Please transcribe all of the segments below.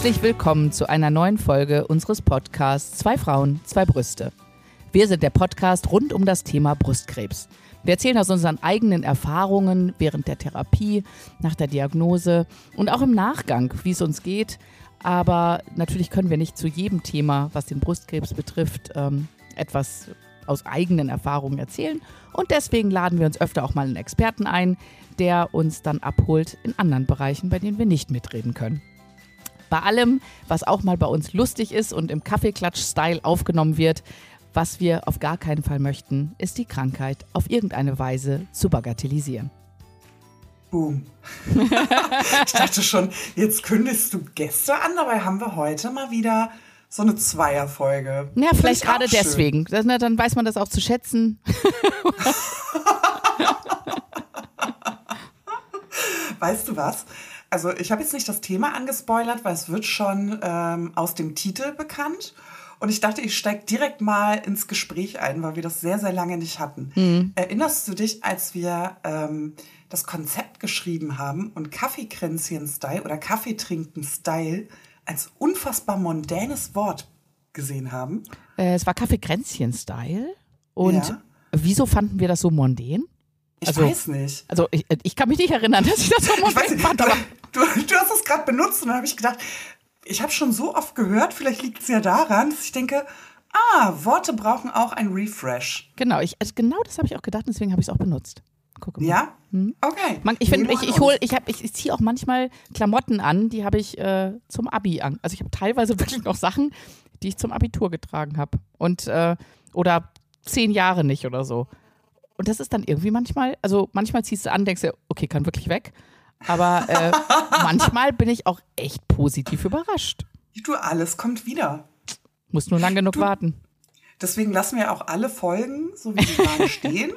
Herzlich willkommen zu einer neuen Folge unseres Podcasts Zwei Frauen, zwei Brüste. Wir sind der Podcast rund um das Thema Brustkrebs. Wir erzählen aus unseren eigenen Erfahrungen während der Therapie, nach der Diagnose und auch im Nachgang, wie es uns geht. Aber natürlich können wir nicht zu jedem Thema, was den Brustkrebs betrifft, ähm, etwas aus eigenen Erfahrungen erzählen. Und deswegen laden wir uns öfter auch mal einen Experten ein, der uns dann abholt in anderen Bereichen, bei denen wir nicht mitreden können. Bei allem, was auch mal bei uns lustig ist und im Kaffeeklatsch-Style aufgenommen wird, was wir auf gar keinen Fall möchten, ist die Krankheit auf irgendeine Weise zu bagatellisieren. Boom. ich dachte schon, jetzt kündigst du Gäste an, dabei haben wir heute mal wieder so eine Zweierfolge. Ja, vielleicht gerade deswegen. Das, na, dann weiß man das auch zu schätzen. weißt du was? Also ich habe jetzt nicht das Thema angespoilert, weil es wird schon ähm, aus dem Titel bekannt. Und ich dachte, ich steige direkt mal ins Gespräch ein, weil wir das sehr, sehr lange nicht hatten. Mhm. Erinnerst du dich, als wir ähm, das Konzept geschrieben haben und Kaffeekränzchen-Style oder Kaffeetrinken-Style als unfassbar mondänes Wort gesehen haben? Äh, es war Kaffeekränzchen-Style. Und ja. wieso fanden wir das so mondän? Ich also, weiß nicht. Also ich, ich, kann mich nicht erinnern, dass ich das so mondän fand. Aber du, du hast es gerade benutzt und dann habe ich gedacht, ich habe schon so oft gehört, vielleicht liegt es ja daran, dass ich denke, ah, Worte brauchen auch ein Refresh. Genau, ich, also genau das habe ich auch gedacht, deswegen habe ich es auch benutzt. Gucke mal. Ja? Hm? Okay. Man, ich finde, ich, ich hole, ich habe, ich, ich ziehe auch manchmal Klamotten an, die habe ich äh, zum Abi an. Also ich habe teilweise wirklich noch Sachen, die ich zum Abitur getragen habe. Und äh, oder zehn Jahre nicht oder so. Und das ist dann irgendwie manchmal, also manchmal ziehst du an, denkst du, okay, kann wirklich weg. Aber äh, manchmal bin ich auch echt positiv überrascht. Du, alles kommt wieder. Muss nur lang genug du, warten. Deswegen lassen wir auch alle Folgen, so wie sie gerade stehen,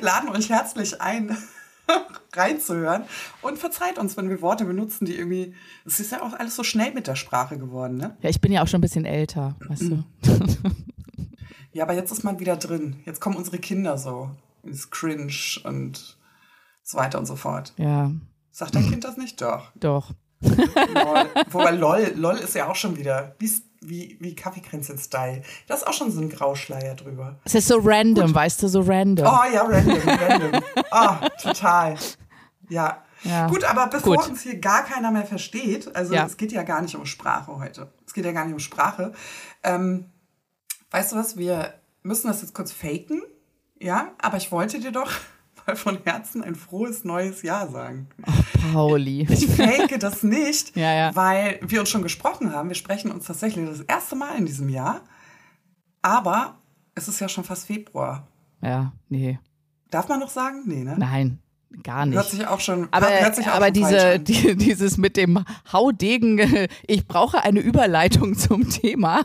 laden euch herzlich ein, reinzuhören. Und verzeiht uns, wenn wir Worte benutzen, die irgendwie. Es ist ja auch alles so schnell mit der Sprache geworden, ne? Ja, ich bin ja auch schon ein bisschen älter, weißt du. ja, aber jetzt ist man wieder drin. Jetzt kommen unsere Kinder so ins Cringe und so weiter und so fort. Ja. Sagt dein Kind das nicht? Doch. Doch. LOL. Wobei LOL, LOL ist ja auch schon wieder wie, wie, wie Kaffeekränzchen-Style. Da ist auch schon so ein Grauschleier drüber. Es ist so random, Gut. weißt du, so random. Oh ja, random, random. Oh, total. Ja. ja. Gut, aber bevor Gut. uns hier gar keiner mehr versteht, also ja. es geht ja gar nicht um Sprache heute. Es geht ja gar nicht um Sprache. Ähm, weißt du was, wir müssen das jetzt kurz faken. Ja, aber ich wollte dir doch mal von Herzen ein frohes neues Jahr sagen. Ach, Pauli. Ich fake das nicht, ja, ja. weil wir uns schon gesprochen haben. Wir sprechen uns tatsächlich das erste Mal in diesem Jahr. Aber es ist ja schon fast Februar. Ja, nee. Darf man noch sagen? Nee, ne? Nein. Gar nicht. Hört sich auch schon. Aber, auch aber schon diese, die, dieses mit dem Haudegen, ich brauche eine Überleitung zum Thema,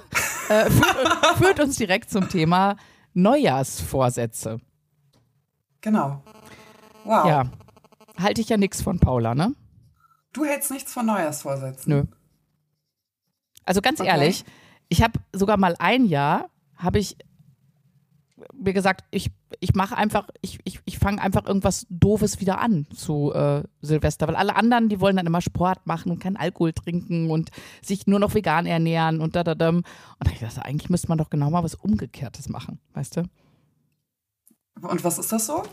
äh, führt, führt uns direkt zum Thema Neujahrsvorsätze. Genau. Wow. Ja. Halte ich ja nichts von Paula, ne? Du hältst nichts von Neujahrsvorsätzen. Nö. Also ganz okay. ehrlich, ich habe sogar mal ein Jahr, habe ich mir gesagt, ich, ich mache einfach, ich, ich, ich fange einfach irgendwas Doofes wieder an zu äh, Silvester. Weil alle anderen, die wollen dann immer Sport machen und keinen Alkohol trinken und sich nur noch vegan ernähren und da, da, da. Und da ich dachte, eigentlich müsste man doch genau mal was Umgekehrtes machen, weißt du? Und was ist das so?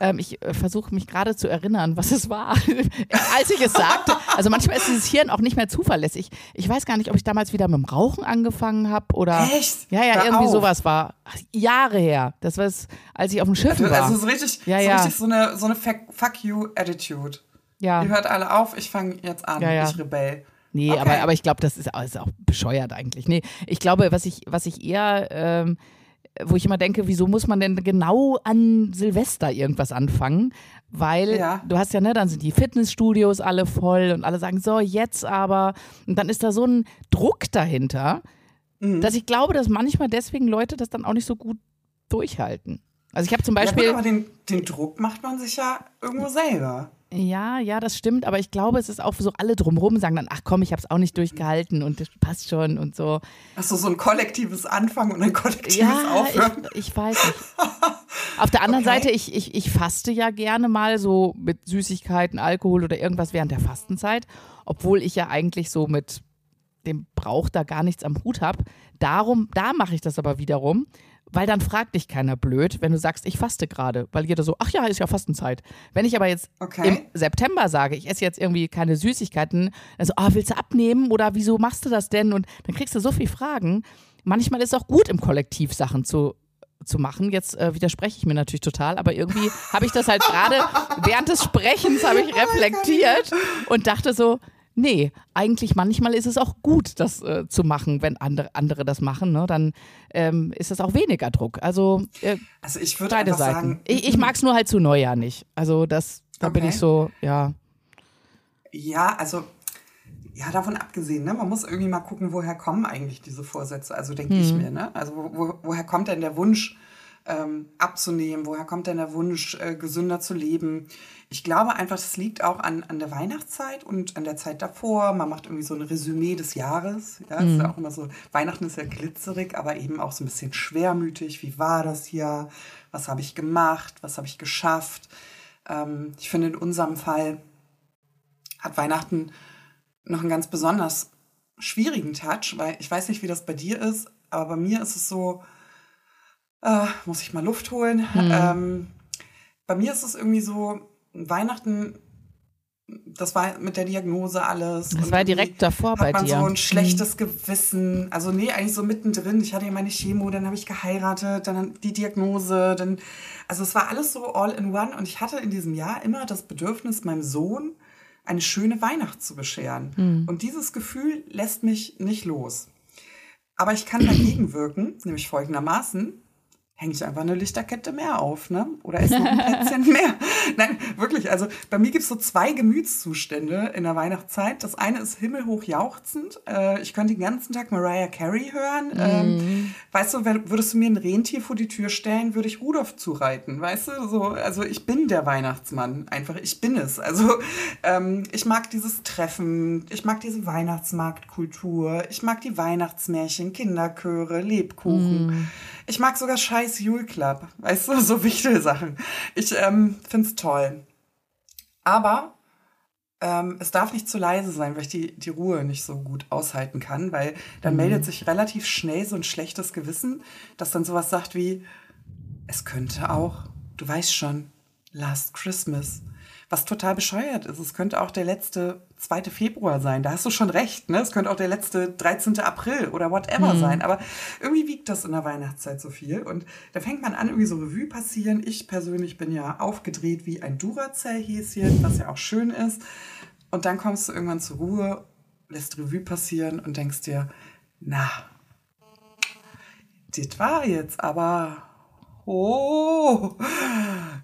Ähm, ich äh, versuche mich gerade zu erinnern, was es war, als ich es sagte. Also manchmal ist dieses Hirn auch nicht mehr zuverlässig. Ich weiß gar nicht, ob ich damals wieder mit dem Rauchen angefangen habe oder. Echt? Ja, ja, Hör irgendwie auf. sowas war. Jahre her. Das war es, als ich auf dem Schiff also, war. Also so richtig, ja, so, ja. richtig so eine, so eine Fuck you Attitude. Ja. Ihr hört alle auf, ich fange jetzt an, Ja, ja. ich rebell. Nee, Okay. aber, aber ich glaube, das ist, ist auch bescheuert eigentlich. Nee, ich glaube, was ich, was ich eher, ähm, wo ich immer denke, wieso muss man denn genau an Silvester irgendwas anfangen? Weil Ja. du hast ja, ne, dann sind die Fitnessstudios alle voll und alle sagen, so, jetzt aber. Und dann ist da so ein Druck dahinter, Mhm. dass ich glaube, dass manchmal deswegen Leute das dann auch nicht so gut durchhalten. Also ich habe zum Ja, Beispiel. gut, aber den, den Druck macht man sich ja irgendwo selber. Ja, ja, das stimmt, aber ich glaube, es ist auch so, alle drumherum sagen dann, ach komm, ich habe es auch nicht durchgehalten und das passt schon und so. Hast du so ein kollektives Anfangen und ein kollektives Ja, Aufhören? ich, ich weiß nicht. Auf der anderen Okay. Seite, ich, ich, ich faste ja gerne mal so mit Süßigkeiten, Alkohol oder irgendwas während der Fastenzeit, obwohl ich ja eigentlich so mit dem Brauch da gar nichts am Hut habe. Darum, da mache ich das aber wiederum, weil dann fragt dich keiner blöd, wenn du sagst, ich faste gerade, weil jeder so, ach ja, ist ja Fastenzeit. Wenn ich aber jetzt Okay. im September sage, ich esse jetzt irgendwie keine Süßigkeiten, also, ah, willst du abnehmen oder wieso machst du das denn? Und dann kriegst du so viele Fragen. Manchmal ist es auch gut, im Kollektiv Sachen zu zu machen. Jetzt äh, widerspreche ich mir natürlich total, aber irgendwie habe ich das halt gerade während des Sprechens habe ich reflektiert und dachte so, nee, eigentlich manchmal ist es auch gut, das äh, zu machen, wenn andere, andere das machen, ne? dann ähm, ist es auch weniger Druck. Also äh, Also ich würde beide Seiten. sagen, ich ich mag es nur halt zu Neujahr nicht. Also das, da bin Okay. ich so, ja. Ja, also ja, davon abgesehen, ne, man muss irgendwie mal gucken, woher kommen eigentlich diese Vorsätze. Also denke ich mir, ne? Also wo, woher kommt denn der Wunsch ähm, abzunehmen? Woher kommt denn der Wunsch äh, gesünder zu leben? Ich glaube einfach, das liegt auch an, an der Weihnachtszeit und an der Zeit davor. Man macht irgendwie so ein Resümee des Jahres. Ja, ist ja auch immer so. Weihnachten ist ja glitzerig, aber eben auch so ein bisschen schwermütig. Wie war das Jahr? Was habe ich gemacht? Was habe ich geschafft? Ähm, ich finde in unserem Fall hat Weihnachten noch einen ganz besonders schwierigen Touch, weil ich weiß nicht, wie das bei dir ist, aber bei mir ist es so, äh, muss ich mal Luft holen. Ähm, bei mir ist es irgendwie so, Weihnachten, das war mit der Diagnose alles. Das war direkt davor hat bei man dir. so ein schlechtes Gewissen. Also nee, eigentlich so mittendrin. Ich hatte ja meine Chemo, dann habe ich geheiratet, dann die Diagnose, dann also es war alles so all in one und ich hatte in diesem Jahr immer das Bedürfnis, meinem Sohn eine schöne Weihnacht zu bescheren. Und dieses Gefühl lässt mich nicht los. Aber ich kann dagegen wirken, nämlich folgendermaßen. Hänge ich einfach eine Lichterkette mehr auf, ne? Oder esse noch ein Plätzchen mehr. Nein, wirklich. Also bei mir gibt es so zwei Gemütszustände in der Weihnachtszeit. Das eine ist himmelhoch jauchzend. Äh, ich könnte den ganzen Tag Mariah Carey hören. Ähm, weißt du, würdest du mir ein Rentier vor die Tür stellen, würde ich Rudolf zureiten. Weißt du, so, also ich bin der Weihnachtsmann. Einfach, ich bin es. Also ähm, ich mag dieses Treffen, ich mag diese Weihnachtsmarktkultur, ich mag die Weihnachtsmärchen, Kinderchöre, Lebkuchen. Ich mag sogar scheiß Jule Club. Weißt du, so wichtige Sachen. Ich ähm, find's toll. Aber ähm, es darf nicht zu leise sein, weil ich die, die Ruhe nicht so gut aushalten kann, weil dann meldet sich relativ schnell so ein schlechtes Gewissen, das dann sowas sagt wie, es könnte auch, du weißt schon, Last Christmas. Was total bescheuert ist. Es könnte auch der letzte 2. Februar sein. Da hast du schon recht. Ne? Es könnte auch der letzte 13. April oder whatever sein. Aber irgendwie wiegt das in der Weihnachtszeit so viel. Und da fängt man an, irgendwie so Revue passieren. Ich persönlich bin ja aufgedreht wie ein Duracell-Häschen, was ja auch schön ist. Und dann kommst du irgendwann zur Ruhe, lässt Revue passieren und denkst dir, na, das war jetzt aber, oh,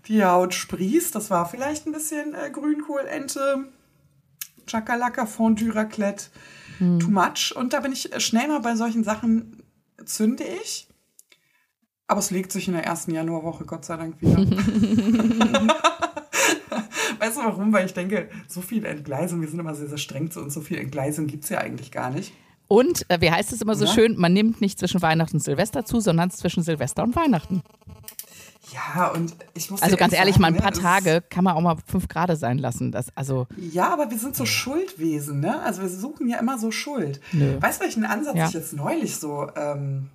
die Haut sprießt. Das war vielleicht ein bisschen äh, Grünkohlente, Chakalaka, Fondue, Raclette, too much. Und da bin ich äh, schnell mal bei solchen Sachen, zünde ich. Aber es legt sich in der ersten Januarwoche, Gott sei Dank, wieder. weißt du warum? Weil ich denke, so viel Entgleisung, wir sind immer sehr, sehr streng zu uns, so viel Entgleisung gibt es ja eigentlich gar nicht. Und äh, wie heißt es immer so Ja. schön, man nimmt nicht zwischen Weihnachten und Silvester zu, sondern zwischen Silvester und Weihnachten. Ja, und ich muss Also ganz ehrlich, sagen, mal ein ne, paar Tage kann man auch mal fünf Grad sein lassen. Das, also, Ja, aber wir sind so Schuldwesen, ne? Also wir suchen ja immer so Schuld. Nö. Weißt du, welchen Ansatz Ja. ich jetzt neulich so ähm,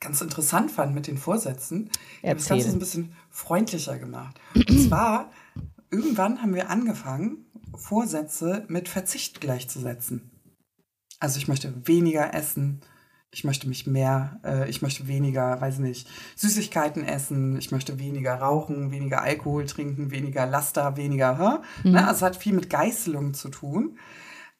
ganz interessant fand mit den Vorsätzen? Ich habe das. Ganze so ein bisschen freundlicher gemacht. Und zwar, irgendwann haben wir angefangen, Vorsätze mit Verzicht gleichzusetzen. Also ich möchte weniger essen, ich möchte mich mehr, äh, ich möchte weniger, weiß nicht, Süßigkeiten essen, ich möchte weniger rauchen, weniger Alkohol trinken, weniger Laster, weniger, hä? Ne? Also es hat viel mit Geißelung zu tun.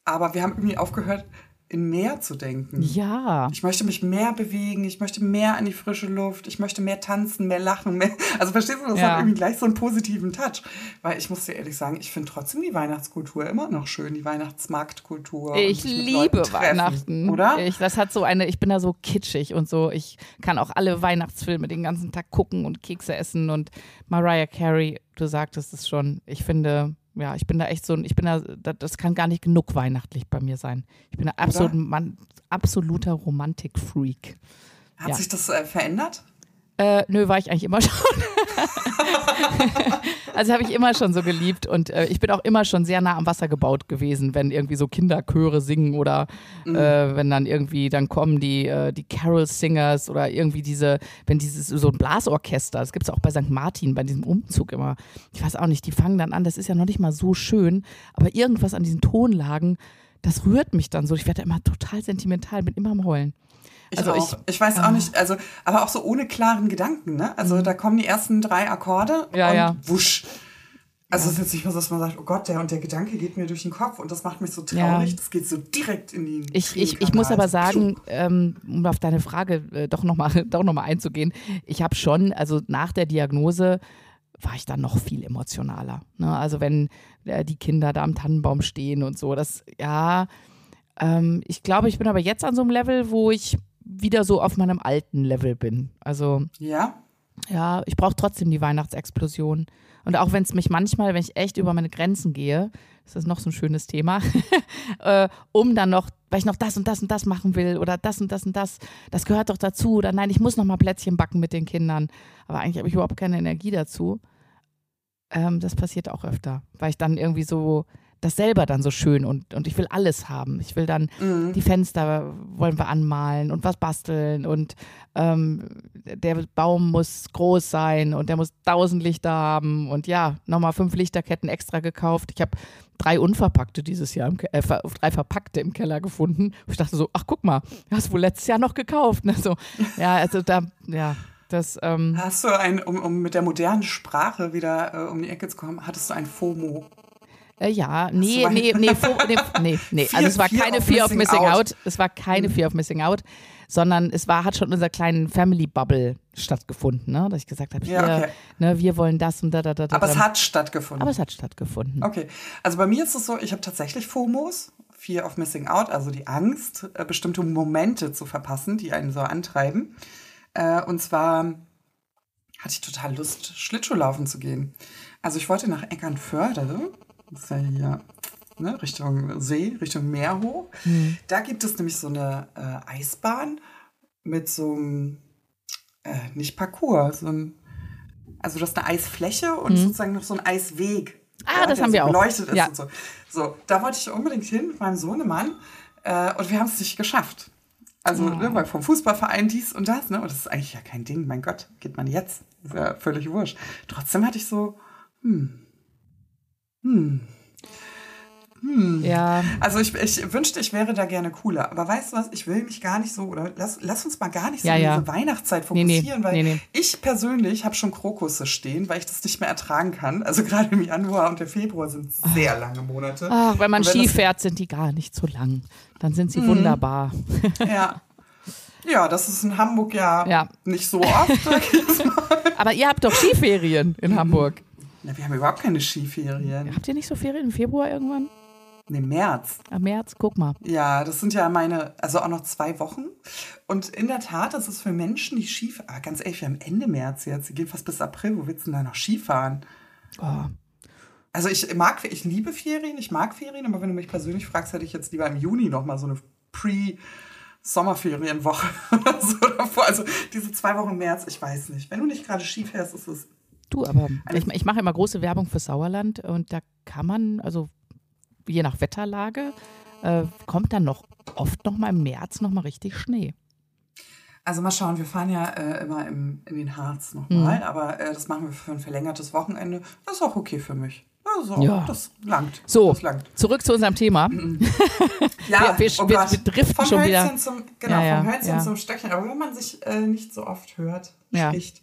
Aber wir haben irgendwie aufgehört, in mehr zu denken. ja. Ich möchte mich mehr bewegen, ich möchte mehr an die frische Luft, ich möchte mehr tanzen, mehr lachen, mehr. Also verstehst du, das Ja. hat irgendwie gleich so einen positiven Touch. Weil ich muss dir ehrlich sagen, ich finde trotzdem die Weihnachtskultur immer noch schön, die Weihnachtsmarktkultur. Ich liebe treffen, Weihnachten. Oder? Ich, das hat so eine, ich bin da so kitschig und so. Ich kann auch alle Weihnachtsfilme den ganzen Tag gucken und Kekse essen und Mariah Carey, du sagtest es schon. Ich finde, ja, ich bin da echt so, ein- ich bin da, da- das kann gar nicht genug weihnachtlich bei mir sein. Ich bin da absolut, man, absoluter Romantik-Freak. Hat ja. sich das äh, verändert? Äh, nö, war ich eigentlich immer schon. also habe ich immer schon so geliebt und äh, ich bin auch immer schon sehr nah am Wasser gebaut gewesen, wenn irgendwie so Kinderchöre singen oder mhm. äh, wenn dann irgendwie dann kommen die, äh, die Carol Singers oder irgendwie diese, wenn dieses so ein Blasorchester, das gibt es auch bei St. Martin, bei diesem Umzug immer. Ich weiß auch nicht, die fangen dann an, das ist ja noch nicht mal so schön, aber irgendwas an diesen Tonlagen, das rührt mich dann so. Ich werde immer total sentimental, bin immer am Heulen. Ich also auch. Ich, ich weiß auch nicht, also, aber auch so ohne klaren Gedanken, ne? Also mhm. da kommen die ersten drei Akkorde ja, und ja. wusch. Also es ist jetzt nicht was, dass man sagt, oh Gott, der und der Gedanke geht mir durch den Kopf und das macht mich so traurig. Ja. Das geht so direkt in die. Ich, ich, ich muss aber sagen, ähm, um auf deine Frage äh, doch nochmal noch einzugehen, ich habe schon, also nach der Diagnose war ich dann noch viel emotionaler. Ne? Also wenn äh, die Kinder da am Tannenbaum stehen und so, das, ja, ähm, ich glaube, ich bin aber jetzt an so einem Level, wo ich wieder so auf meinem alten Level bin. Also. Ja. Ja, ich brauche trotzdem die Weihnachtsexplosion. Und auch wenn es mich manchmal, wenn ich echt über meine Grenzen gehe, das ist noch so ein schönes Thema, äh, um dann noch, weil ich noch das und das und das machen will oder das und das und das, das gehört doch dazu oder nein, ich muss noch mal Plätzchen backen mit den Kindern. Aber eigentlich habe ich überhaupt keine Energie dazu. Ähm, das passiert auch öfter, weil ich dann irgendwie so das selber dann so schön und, und ich will alles haben. Ich will dann mhm. die Fenster wollen wir anmalen und was basteln und ähm, der Baum muss groß sein und der muss tausend Lichter haben und ja, nochmal fünf Lichterketten extra gekauft. Ich habe drei unverpackte dieses Jahr, im, äh, drei verpackte im Keller gefunden. Ich dachte so, ach guck mal, hast du wohl letztes Jahr noch gekauft. Ne? So, ja, also da, ja, das, ähm Hast du ein, um, um mit der modernen Sprache wieder äh, um die Ecke zu kommen, hattest du ein FOMO? Äh, ja, nee, nee, nee, nee, nee, nee. Also es war keine Fear of Missing out. Es war keine mhm. Fear of Missing Out, sondern es war, hat schon in unserer kleinen Family Bubble stattgefunden, ne? Dass ich gesagt habe, ja, okay. ne, wir wollen das und da, da, da. Aber es hat stattgefunden. Aber es hat stattgefunden. Okay. Also bei mir ist es so, ich habe tatsächlich FOMOs, Fear of Missing Out, also die Angst, äh, bestimmte Momente zu verpassen, die einen so antreiben. Äh, und zwar hatte ich total Lust, Schlittschuhlaufen zu gehen. Also ich wollte nach Eckernförde ist ja hier ne, Richtung See, Richtung Meer hoch. Mhm. Da gibt es nämlich so eine äh, Eisbahn mit so einem, äh, nicht Parcours, so ein, also das ist eine Eisfläche und mhm. sozusagen noch so ein Eisweg. Ah, ja, das haben so wir auch. Beleuchtet ist ja. und so. So, da wollte ich unbedingt hin mit meinem Sohnemann äh, und wir haben es nicht geschafft. Also, oh. ne, vom Fußballverein dies und das, ne? Und das ist eigentlich ja kein Ding, mein Gott, geht man jetzt. ist ja völlig wurscht. Trotzdem hatte ich so, hm, hm. Hm. Ja. Also ich, ich wünschte, ich wäre da gerne cooler. Aber weißt du was, ich will mich gar nicht so, oder lass, lass uns mal gar nicht so ja, ja. diese Weihnachtszeit fokussieren, nee, nee, weil nee, ich persönlich habe schon Krokusse stehen, weil ich das nicht mehr ertragen kann. Also gerade im Januar und der Februar sind sehr lange Monate. Ach, wenn man wenn Ski fährt, sind die gar nicht so lang. Dann sind sie mhm. wunderbar. Ja. Ja, das ist in Hamburg ja, ja. nicht so oft. Aber ihr habt doch Skiferien in Hamburg. Na, wir haben überhaupt keine Skiferien. Habt ihr nicht so Ferien im Februar irgendwann? Ne, März. Am März, guck mal. Ja, das sind ja meine, also auch noch zwei Wochen. Und in der Tat, das ist für Menschen, die Skifahren, ah, ganz ehrlich, wir haben Ende März jetzt, wir gehen fast bis April, wo willst du denn da noch Skifahren? Oh. Also ich mag, ich liebe Ferien, ich mag Ferien, aber wenn du mich persönlich fragst, hätte ich jetzt lieber im Juni nochmal so eine Pre- Sommerferienwoche oder so davor. Also diese zwei Wochen März, ich weiß nicht. Wenn du nicht gerade Ski fährst, ist es Du, aber ich, ich mache immer große Werbung für Sauerland und da kann man, also je nach Wetterlage, äh, kommt dann noch oft noch mal im März noch mal richtig Schnee. Also mal schauen, wir fahren ja äh, immer im, in den Harz nochmal, mhm. aber äh, das machen wir für ein verlängertes Wochenende. Das ist auch okay für mich. Also, ja. das langt. So, das langt. zurück zu unserem Thema. ja, wir, wir, oh wir, wir driften vom schon Hölzchen wieder. Zum, genau, ja, ja, vom Hölzchen zum Stöckchen. Aber wenn man sich äh, nicht so oft hört, spricht,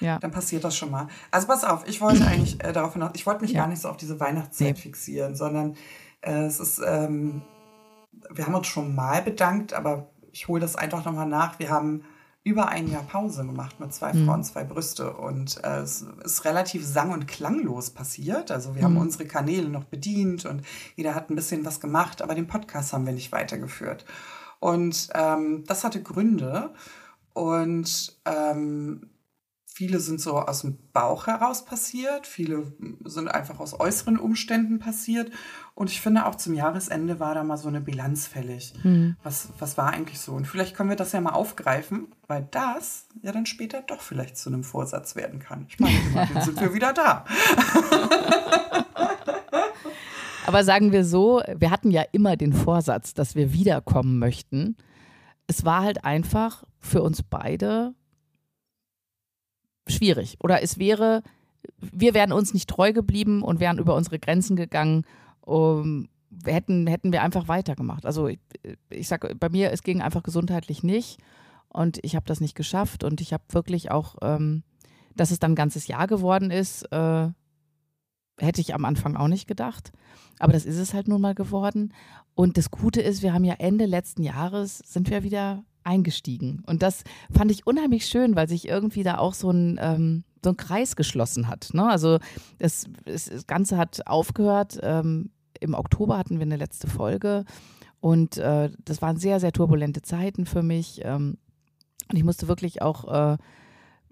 ja. dann passiert das schon mal. Also pass auf, ich wollte eigentlich äh, darauf hinaus, ich wollte mich ja. gar nicht so auf diese Weihnachtszeit nee. fixieren, sondern äh, es ist, ähm, wir haben uns schon mal bedankt, aber ich hole das einfach nochmal nach. Wir haben über ein Jahr Pause gemacht mit zwei mhm. Frauen, zwei Brüste. Und äh, es ist relativ sang- und klanglos passiert. Also wir mhm. haben unsere Kanäle noch bedient und jeder hat ein bisschen was gemacht, aber den Podcast haben wir nicht weitergeführt. Und ähm, das hatte Gründe. Und ähm, Viele sind so aus dem Bauch heraus passiert, viele sind einfach aus äußeren Umständen passiert. Und ich finde auch zum Jahresende war da mal so eine Bilanz fällig. Mhm. Was, was war eigentlich so? Und vielleicht können wir das ja mal aufgreifen, weil das ja dann später doch vielleicht zu einem Vorsatz werden kann. Ich meine, dann sind wir wieder da. Aber sagen wir so, wir hatten ja immer den Vorsatz, dass wir wiederkommen möchten. Es war halt einfach für uns beide schwierig. Oder es wäre, wir wären uns nicht treu geblieben und wären über unsere Grenzen gegangen. Um, hätten, hätten wir einfach weitergemacht. Also ich, ich sage, bei mir, es ging einfach gesundheitlich nicht und ich habe das nicht geschafft und ich habe wirklich auch, ähm, dass es dann ein ganzes Jahr geworden ist, äh, hätte ich am Anfang auch nicht gedacht. Aber das ist es halt nun mal geworden. Und das Gute ist, wir haben ja Ende letzten Jahres, sind wir wieder eingestiegen. Und das fand ich unheimlich schön, weil sich irgendwie da auch so ein, ähm, so ein Kreis geschlossen hat. Ne? Also das, das, Ganze hat aufgehört. Ähm, Im Oktober hatten wir eine letzte Folge und äh, das waren sehr, sehr turbulente Zeiten für mich. Ähm, und ich musste wirklich auch äh,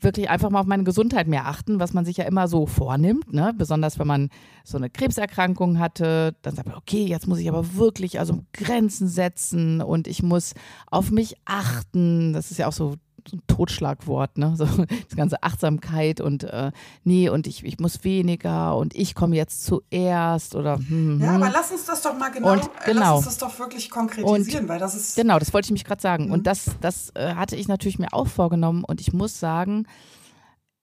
wirklich einfach mal auf meine Gesundheit mehr achten, was man sich ja immer so vornimmt, ne? Besonders wenn man so eine Krebserkrankung hatte, dann sagt man, okay, jetzt muss ich aber wirklich also Grenzen setzen und ich muss auf mich achten. Das ist ja auch so so ein Totschlagwort, ne? So die ganze Achtsamkeit und äh, nee, und ich, ich muss weniger und ich komme jetzt zuerst oder hm, Ja, hm. aber lass uns das doch mal genau, und, genau. lass uns das doch wirklich konkretisieren, und, weil das ist. Genau, das wollte ich mich gerade sagen. Mhm. Und das, das äh, hatte ich natürlich mir auch vorgenommen und ich muss sagen,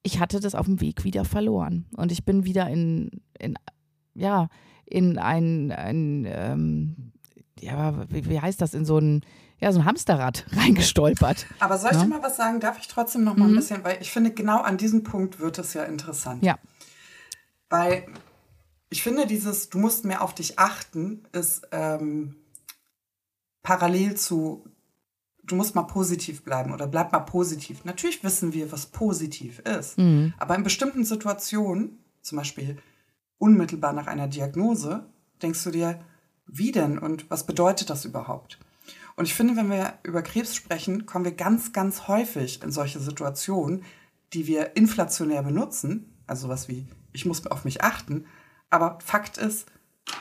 ich hatte das auf dem Weg wieder verloren. Und ich bin wieder in, in ja, in ein, ein ähm, ja, wie, wie heißt das, in so ein ja, so ein Hamsterrad reingestolpert. Aber soll ich ja? dir mal was sagen? Darf ich trotzdem noch mal mhm. ein bisschen, weil ich finde, genau an diesem Punkt wird es ja interessant. Ja. Weil ich finde, dieses, du musst mehr auf dich achten, ist ähm, parallel zu, du musst mal positiv bleiben oder bleib mal positiv. Natürlich wissen wir, was positiv ist. Mhm. Aber in bestimmten Situationen, zum Beispiel unmittelbar nach einer Diagnose, denkst du dir, wie denn und was bedeutet das überhaupt? Und ich finde, wenn wir über Krebs sprechen, kommen wir ganz, ganz häufig in solche Situationen, die wir inflationär benutzen. Also was wie, ich muss auf mich achten. Aber Fakt ist,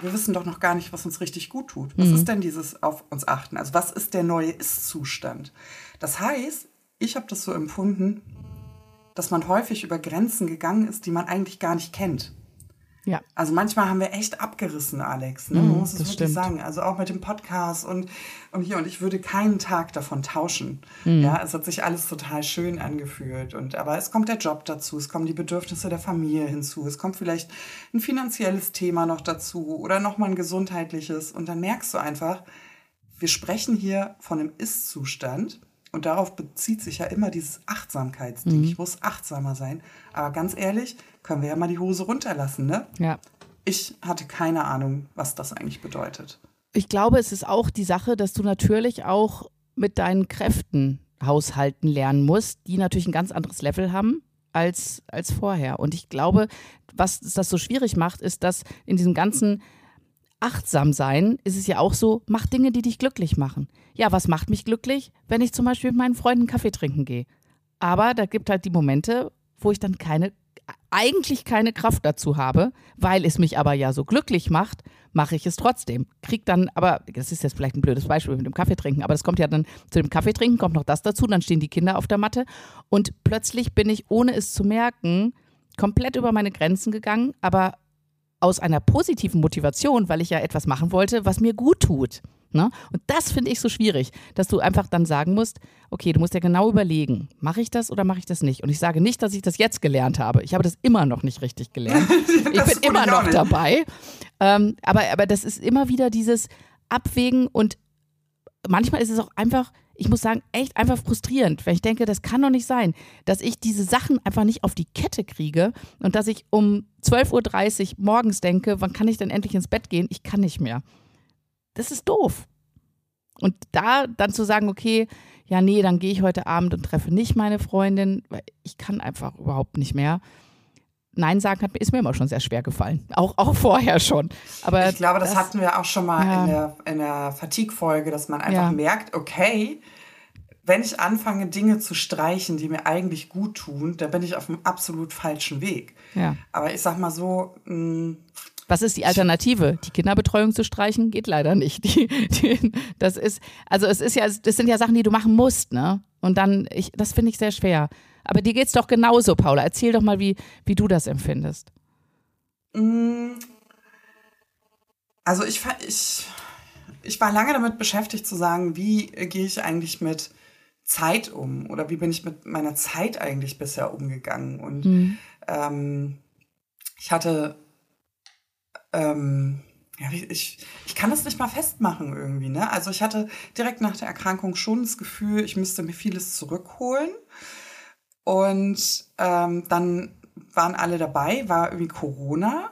wir wissen doch noch gar nicht, was uns richtig gut tut. Was mhm. ist denn dieses auf uns achten? Also was ist der neue Ist-Zustand? Das heißt, ich habe das so empfunden, dass man häufig über Grenzen gegangen ist, die man eigentlich gar nicht kennt. Ja. Also manchmal haben wir echt abgerissen, Alex. Ne? Man mm, muss es wirklich stimmt. sagen. Also auch mit dem Podcast und, und hier. Und ich würde keinen Tag davon tauschen. Mm. Ja, es hat sich alles total schön angefühlt. Und, aber es kommt der Job dazu, es kommen die Bedürfnisse der Familie hinzu, es kommt vielleicht ein finanzielles Thema noch dazu oder nochmal ein gesundheitliches. Und dann merkst du einfach, wir sprechen hier von einem Ist-Zustand. Und darauf bezieht sich ja immer dieses Achtsamkeitsding. Mhm. Ich muss achtsamer sein. Aber ganz ehrlich, können wir ja mal die Hose runterlassen, ne? Ja. Ich hatte keine Ahnung, was das eigentlich bedeutet. Ich glaube, es ist auch die Sache, dass du natürlich auch mit deinen Kräften haushalten lernen musst, die natürlich ein ganz anderes Level haben als, als vorher. Und ich glaube, was das so schwierig macht, ist, dass in diesem ganzen achtsam sein ist es ja auch so, mach Dinge, die dich glücklich machen. Ja, was macht mich glücklich, wenn ich zum Beispiel mit meinen Freunden Kaffee trinken gehe? Aber da gibt halt die Momente, wo ich dann keine, eigentlich keine Kraft dazu habe, weil es mich aber ja so glücklich macht, mache ich es trotzdem. Krieg dann, aber das ist jetzt vielleicht ein blödes Beispiel mit dem Kaffee trinken, aber das kommt ja dann zu dem Kaffee trinken, kommt noch das dazu, dann stehen die Kinder auf der Matte und plötzlich bin ich, ohne es zu merken, komplett über meine Grenzen gegangen, aber aus einer positiven Motivation, weil ich ja etwas machen wollte, was mir gut tut. Ne? Und das finde ich so schwierig, dass du einfach dann sagen musst, okay, du musst ja genau überlegen, mache ich das oder mache ich das nicht? Und ich sage nicht, dass ich das jetzt gelernt habe. Ich habe das immer noch nicht richtig gelernt. ich bin immer noch dabei. Ähm, aber, aber das ist immer wieder dieses Abwägen und manchmal ist es auch einfach ich muss sagen, echt einfach frustrierend, weil ich denke, das kann doch nicht sein, dass ich diese Sachen einfach nicht auf die Kette kriege und dass ich um 12.30 Uhr morgens denke, wann kann ich denn endlich ins Bett gehen? Ich kann nicht mehr. Das ist doof. Und da dann zu sagen, okay, ja, nee, dann gehe ich heute Abend und treffe nicht meine Freundin, weil ich kann einfach überhaupt nicht mehr. Nein sagen hat, ist mir immer schon sehr schwer gefallen. Auch, auch vorher schon. Aber ich glaube, das, das hatten wir auch schon mal ja. in der, in der Fatigue-Folge, dass man einfach ja. merkt, okay, wenn ich anfange, Dinge zu streichen, die mir eigentlich gut tun, da bin ich auf einem absolut falschen Weg. Ja. Aber ich sag mal so, mh, mm, was ist die Alternative? Die Kinderbetreuung zu streichen geht leider nicht. Die, die, das ist, also es ist ja, das sind ja Sachen, die du machen musst, ne? Und dann, ich, das finde ich sehr schwer. Aber dir geht's doch genauso, Paula. Erzähl doch mal, wie, wie du das empfindest. Mm. Also ich, ich, ich war lange damit beschäftigt zu sagen, wie gehe ich eigentlich mit Zeit um oder wie bin ich mit meiner Zeit eigentlich bisher umgegangen. Und mhm. ähm, ich hatte, ähm, ja, ich, ich kann das nicht mal festmachen irgendwie. Ne? Also ich hatte direkt nach der Erkrankung schon das Gefühl, ich müsste mir vieles zurückholen. Und ähm, dann waren alle dabei, war irgendwie Corona.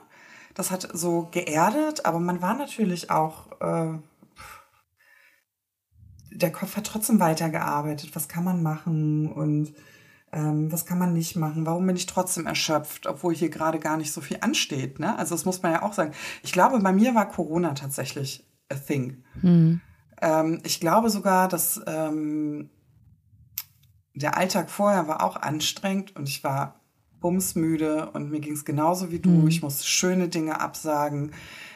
Das hat so geerdet, aber man war natürlich auch äh, der Kopf hat trotzdem weitergearbeitet. Was kann man machen und ähm, was kann man nicht machen? Warum bin ich trotzdem erschöpft, obwohl hier gerade gar nicht so viel ansteht? Ne? Also das muss man ja auch sagen. Ich glaube, bei mir war Corona tatsächlich a thing. Hm. Ähm, ich glaube sogar, dass ähm, der Alltag vorher war auch anstrengend und ich war bumsmüde und mir ging es genauso wie du. Hm. Ich musste schöne Dinge absagen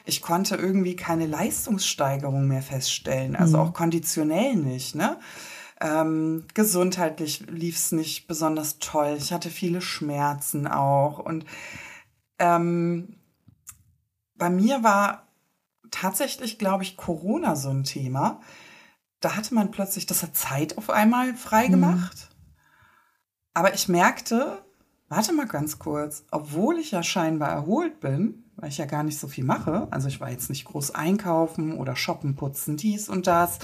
ich konnte irgendwie keine Leistungssteigerung mehr feststellen, also mhm. auch konditionell nicht. Ne? Ähm, gesundheitlich lief es nicht besonders toll. Ich hatte viele Schmerzen auch. Und ähm, bei mir war tatsächlich, glaube ich, Corona so ein Thema. Da hatte man plötzlich, das hat Zeit auf einmal freigemacht. Mhm. Aber ich merkte, warte mal ganz kurz, obwohl ich ja scheinbar erholt bin, weil ich ja gar nicht so viel mache. Also ich war jetzt nicht groß einkaufen oder shoppen, putzen, dies und das.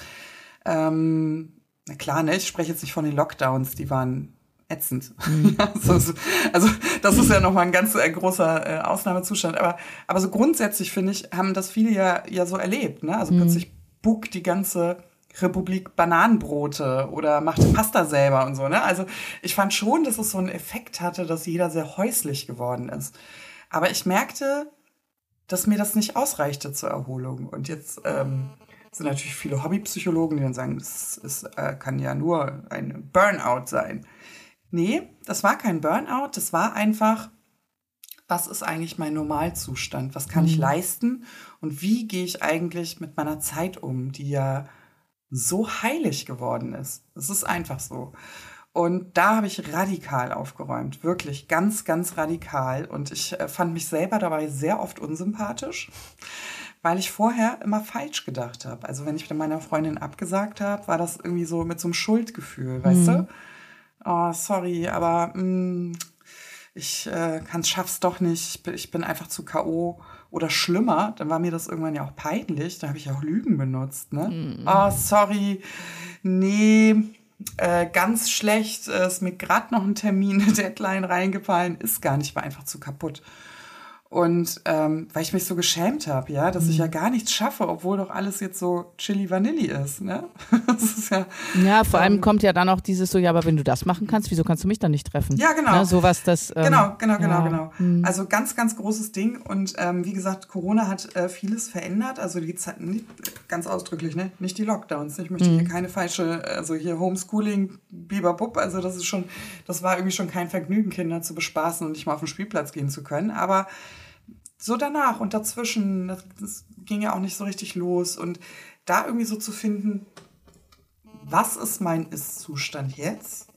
Ähm, na klar, ne, ich spreche jetzt nicht von den Lockdowns, die waren ätzend. Mhm. also, also, das ist ja nochmal ein ganz äh, großer äh, Ausnahmezustand. Aber, aber so grundsätzlich, finde ich, haben das viele ja, ja so erlebt. Ne? Also mhm. plötzlich buckt die ganze Republik Bananenbrote oder macht Pasta selber und so. Ne? Also ich fand schon, dass es so einen Effekt hatte, dass jeder sehr häuslich geworden ist. Aber ich merkte, dass mir das nicht ausreichte zur Erholung. Und jetzt ähm, sind natürlich viele Hobbypsychologen, die dann sagen, es, äh, kann ja nur ein Burnout sein. Nee, das war kein Burnout, das war einfach, was ist eigentlich mein Normalzustand? Was kann mhm. ich leisten? Und wie gehe ich eigentlich mit meiner Zeit um, die ja so heilig geworden ist? Es ist einfach so. Und da habe ich radikal aufgeräumt, wirklich ganz, ganz radikal. Und ich äh, fand mich selber dabei sehr oft unsympathisch, weil ich vorher immer falsch gedacht habe. Also wenn ich meiner Freundin abgesagt habe, war das irgendwie so mit so einem Schuldgefühl, weißt mhm. du? Oh, sorry, aber mh, mm, ich äh, schaff's doch nicht. Ich bin, ich bin einfach zu K.O. Oder schlimmer, dann war mir das irgendwann ja auch peinlich. Da habe ich auch Lügen benutzt. Ne? Mhm. Oh, sorry. Nee, äh, ganz schlecht, äh, ist mir gerade noch ein Termin, eine Deadline reingefallen, ist gar nicht, war einfach zu kaputt. Und ähm, weil ich mich so geschämt habe, ja, dass mhm. ich ja gar nichts schaffe, obwohl doch alles jetzt so Chili Vanilli ist, ne? das ist ja, ja, vor ähm, allem kommt ja dann auch dieses so, ja, aber wenn du das machen kannst, wieso kannst du mich dann nicht treffen? Ja, genau. Ne? Sowas, das. Ähm, genau, genau, genau, ja. genau. Mhm. Also ganz, ganz großes Ding. Und ähm, wie gesagt, Corona hat äh, vieles verändert. Also die Zeit, nicht, ganz ausdrücklich, ne? Nicht die Lockdowns. Ich möchte mhm. hier keine falsche, also hier Homeschooling, Biberbupp. Also das ist schon, das war irgendwie schon kein Vergnügen, Kinder zu bespaßen und nicht mal auf den Spielplatz gehen zu können. Aber so danach und dazwischen, das, das ging ja auch nicht so richtig los. Und da irgendwie so zu finden, was ist mein Ist-Zustand jetzt?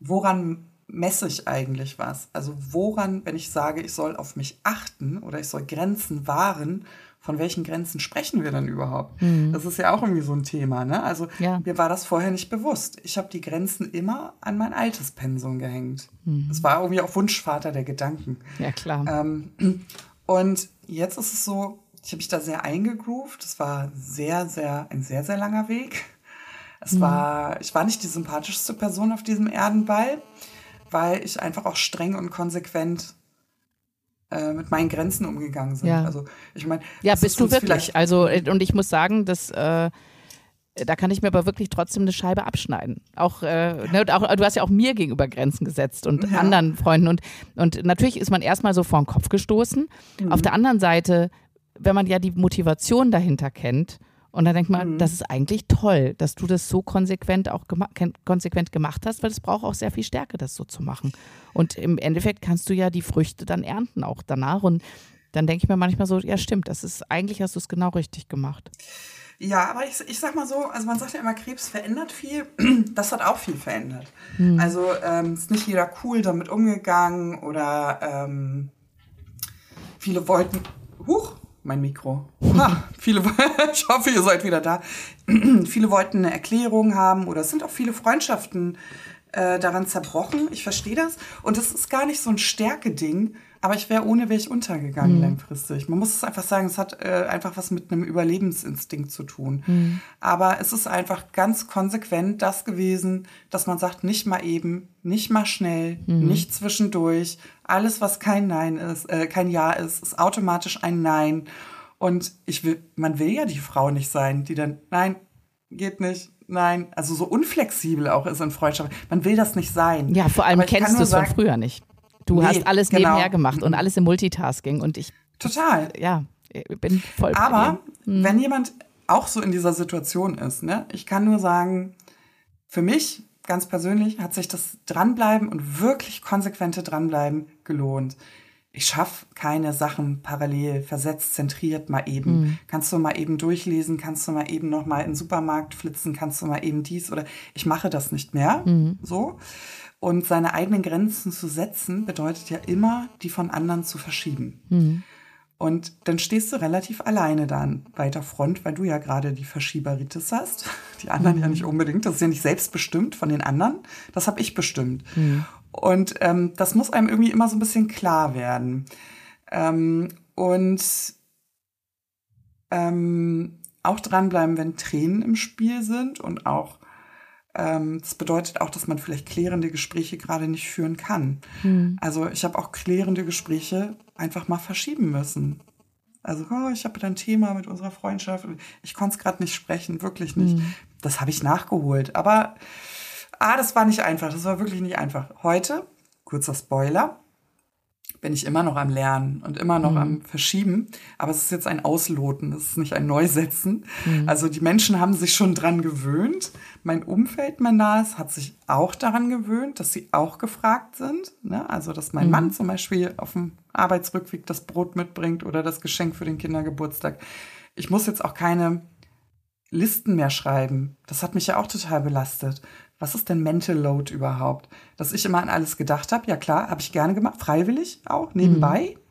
Woran messe ich eigentlich was? Also woran, wenn ich sage, ich soll auf mich achten oder ich soll Grenzen wahren, von welchen Grenzen sprechen wir denn überhaupt? Mhm. Das ist ja auch irgendwie so ein Thema. Ne? Also ja. mir war das vorher nicht bewusst. Ich habe die Grenzen immer an mein altes Pensum gehängt. Mhm. Das war irgendwie auch Wunschvater der Gedanken. Ja, klar. Ähm, und jetzt ist es so, ich habe mich da sehr eingegroovt. Es war sehr, sehr, ein sehr, sehr langer Weg. Es mhm. war, ich war nicht die sympathischste Person auf diesem Erdenball, weil ich einfach auch streng und konsequent äh, mit meinen Grenzen umgegangen bin. Ja. Also ich meine, ja, bist du wirklich. Also äh, und ich muss sagen, dass äh, da kann ich mir aber wirklich trotzdem eine Scheibe abschneiden. Auch, äh, ne, auch du hast ja auch mir gegenüber Grenzen gesetzt und ja. anderen Freunden. Und, und natürlich ist man erstmal so vor den Kopf gestoßen. Mhm. Auf der anderen Seite, wenn man ja die Motivation dahinter kennt, Und da denkt man, mhm. das ist eigentlich toll, dass du das so konsequent auch gema konsequent gemacht hast, weil es braucht auch sehr viel Stärke, das so zu machen. Und im Endeffekt kannst du ja die Früchte dann ernten auch danach. Und dann denke ich mir manchmal so, ja stimmt, das ist eigentlich hast du es genau richtig gemacht. Ja, aber ich, ich sag mal so, also man sagt ja immer, Krebs verändert viel. Das hat auch viel verändert. Hm. Also ähm, ist nicht jeder cool damit umgegangen oder ähm, viele wollten. Huch, mein Mikro. Ha, viele, ich hoffe, ihr seid wieder da. viele wollten eine Erklärung haben oder es sind auch viele Freundschaften äh, daran zerbrochen. Ich verstehe das. Und es ist gar nicht so ein Stärke-Ding, aber ich wäre ohne Weg untergegangen mhm. langfristig. Man muss es einfach sagen, es hat äh, einfach was mit einem Überlebensinstinkt zu tun. Mhm. Aber es ist einfach ganz konsequent das gewesen, dass man sagt, nicht mal eben, nicht mal schnell, mhm. nicht zwischendurch. Alles, was kein Nein ist, äh, kein Ja ist, ist automatisch ein Nein. Und ich will, man will ja die Frau nicht sein, die dann, nein, geht nicht, nein, also so unflexibel auch ist in Freundschaft. Man will das nicht sein. Ja, vor allem kennst du es von früher nicht. Du nee, hast alles genau. nebenher gemacht und alles im Multitasking und ich. Total. Ja, bin voll. Aber hm. wenn jemand auch so in dieser Situation ist, ne, ich kann nur sagen, für mich ganz persönlich hat sich das Dranbleiben und wirklich konsequente Dranbleiben gelohnt. Ich schaffe keine Sachen parallel, versetzt, zentriert mal eben. Mhm. Kannst du mal eben durchlesen, kannst du mal eben noch mal in den Supermarkt flitzen, kannst du mal eben dies oder ich mache das nicht mehr. Mhm. So. Und seine eigenen Grenzen zu setzen, bedeutet ja immer, die von anderen zu verschieben. Mhm. Und dann stehst du relativ alleine da an weiter Front, weil du ja gerade die Verschieberitis hast. Die anderen mhm. ja nicht unbedingt. Das ist ja nicht selbstbestimmt von den anderen. Das habe ich bestimmt. Mhm. Und ähm, das muss einem irgendwie immer so ein bisschen klar werden. Ähm, und ähm, auch dranbleiben, wenn Tränen im Spiel sind und auch ähm, das bedeutet auch, dass man vielleicht klärende Gespräche gerade nicht führen kann. Mhm. Also ich habe auch klärende Gespräche einfach mal verschieben müssen. Also, oh, ich habe ein Thema mit unserer Freundschaft. Ich konnte es gerade nicht sprechen, wirklich nicht. Mhm. Das habe ich nachgeholt. Aber, ah, das war nicht einfach. Das war wirklich nicht einfach. Heute, kurzer Spoiler, bin ich immer noch am Lernen und immer noch mhm. am Verschieben. Aber es ist jetzt ein Ausloten, es ist nicht ein Neusetzen. Mhm. Also die Menschen haben sich schon dran gewöhnt. Mein Umfeld, mein Nahes, hat sich auch daran gewöhnt, dass sie auch gefragt sind. Ne? Also, dass mein mhm. Mann zum Beispiel auf dem Arbeitsrückweg das Brot mitbringt oder das Geschenk für den Kindergeburtstag. Ich muss jetzt auch keine Listen mehr schreiben. Das hat mich ja auch total belastet was ist denn Mental Load überhaupt? Dass ich immer an alles gedacht habe, ja klar, habe ich gerne gemacht, freiwillig auch, nebenbei. Mhm.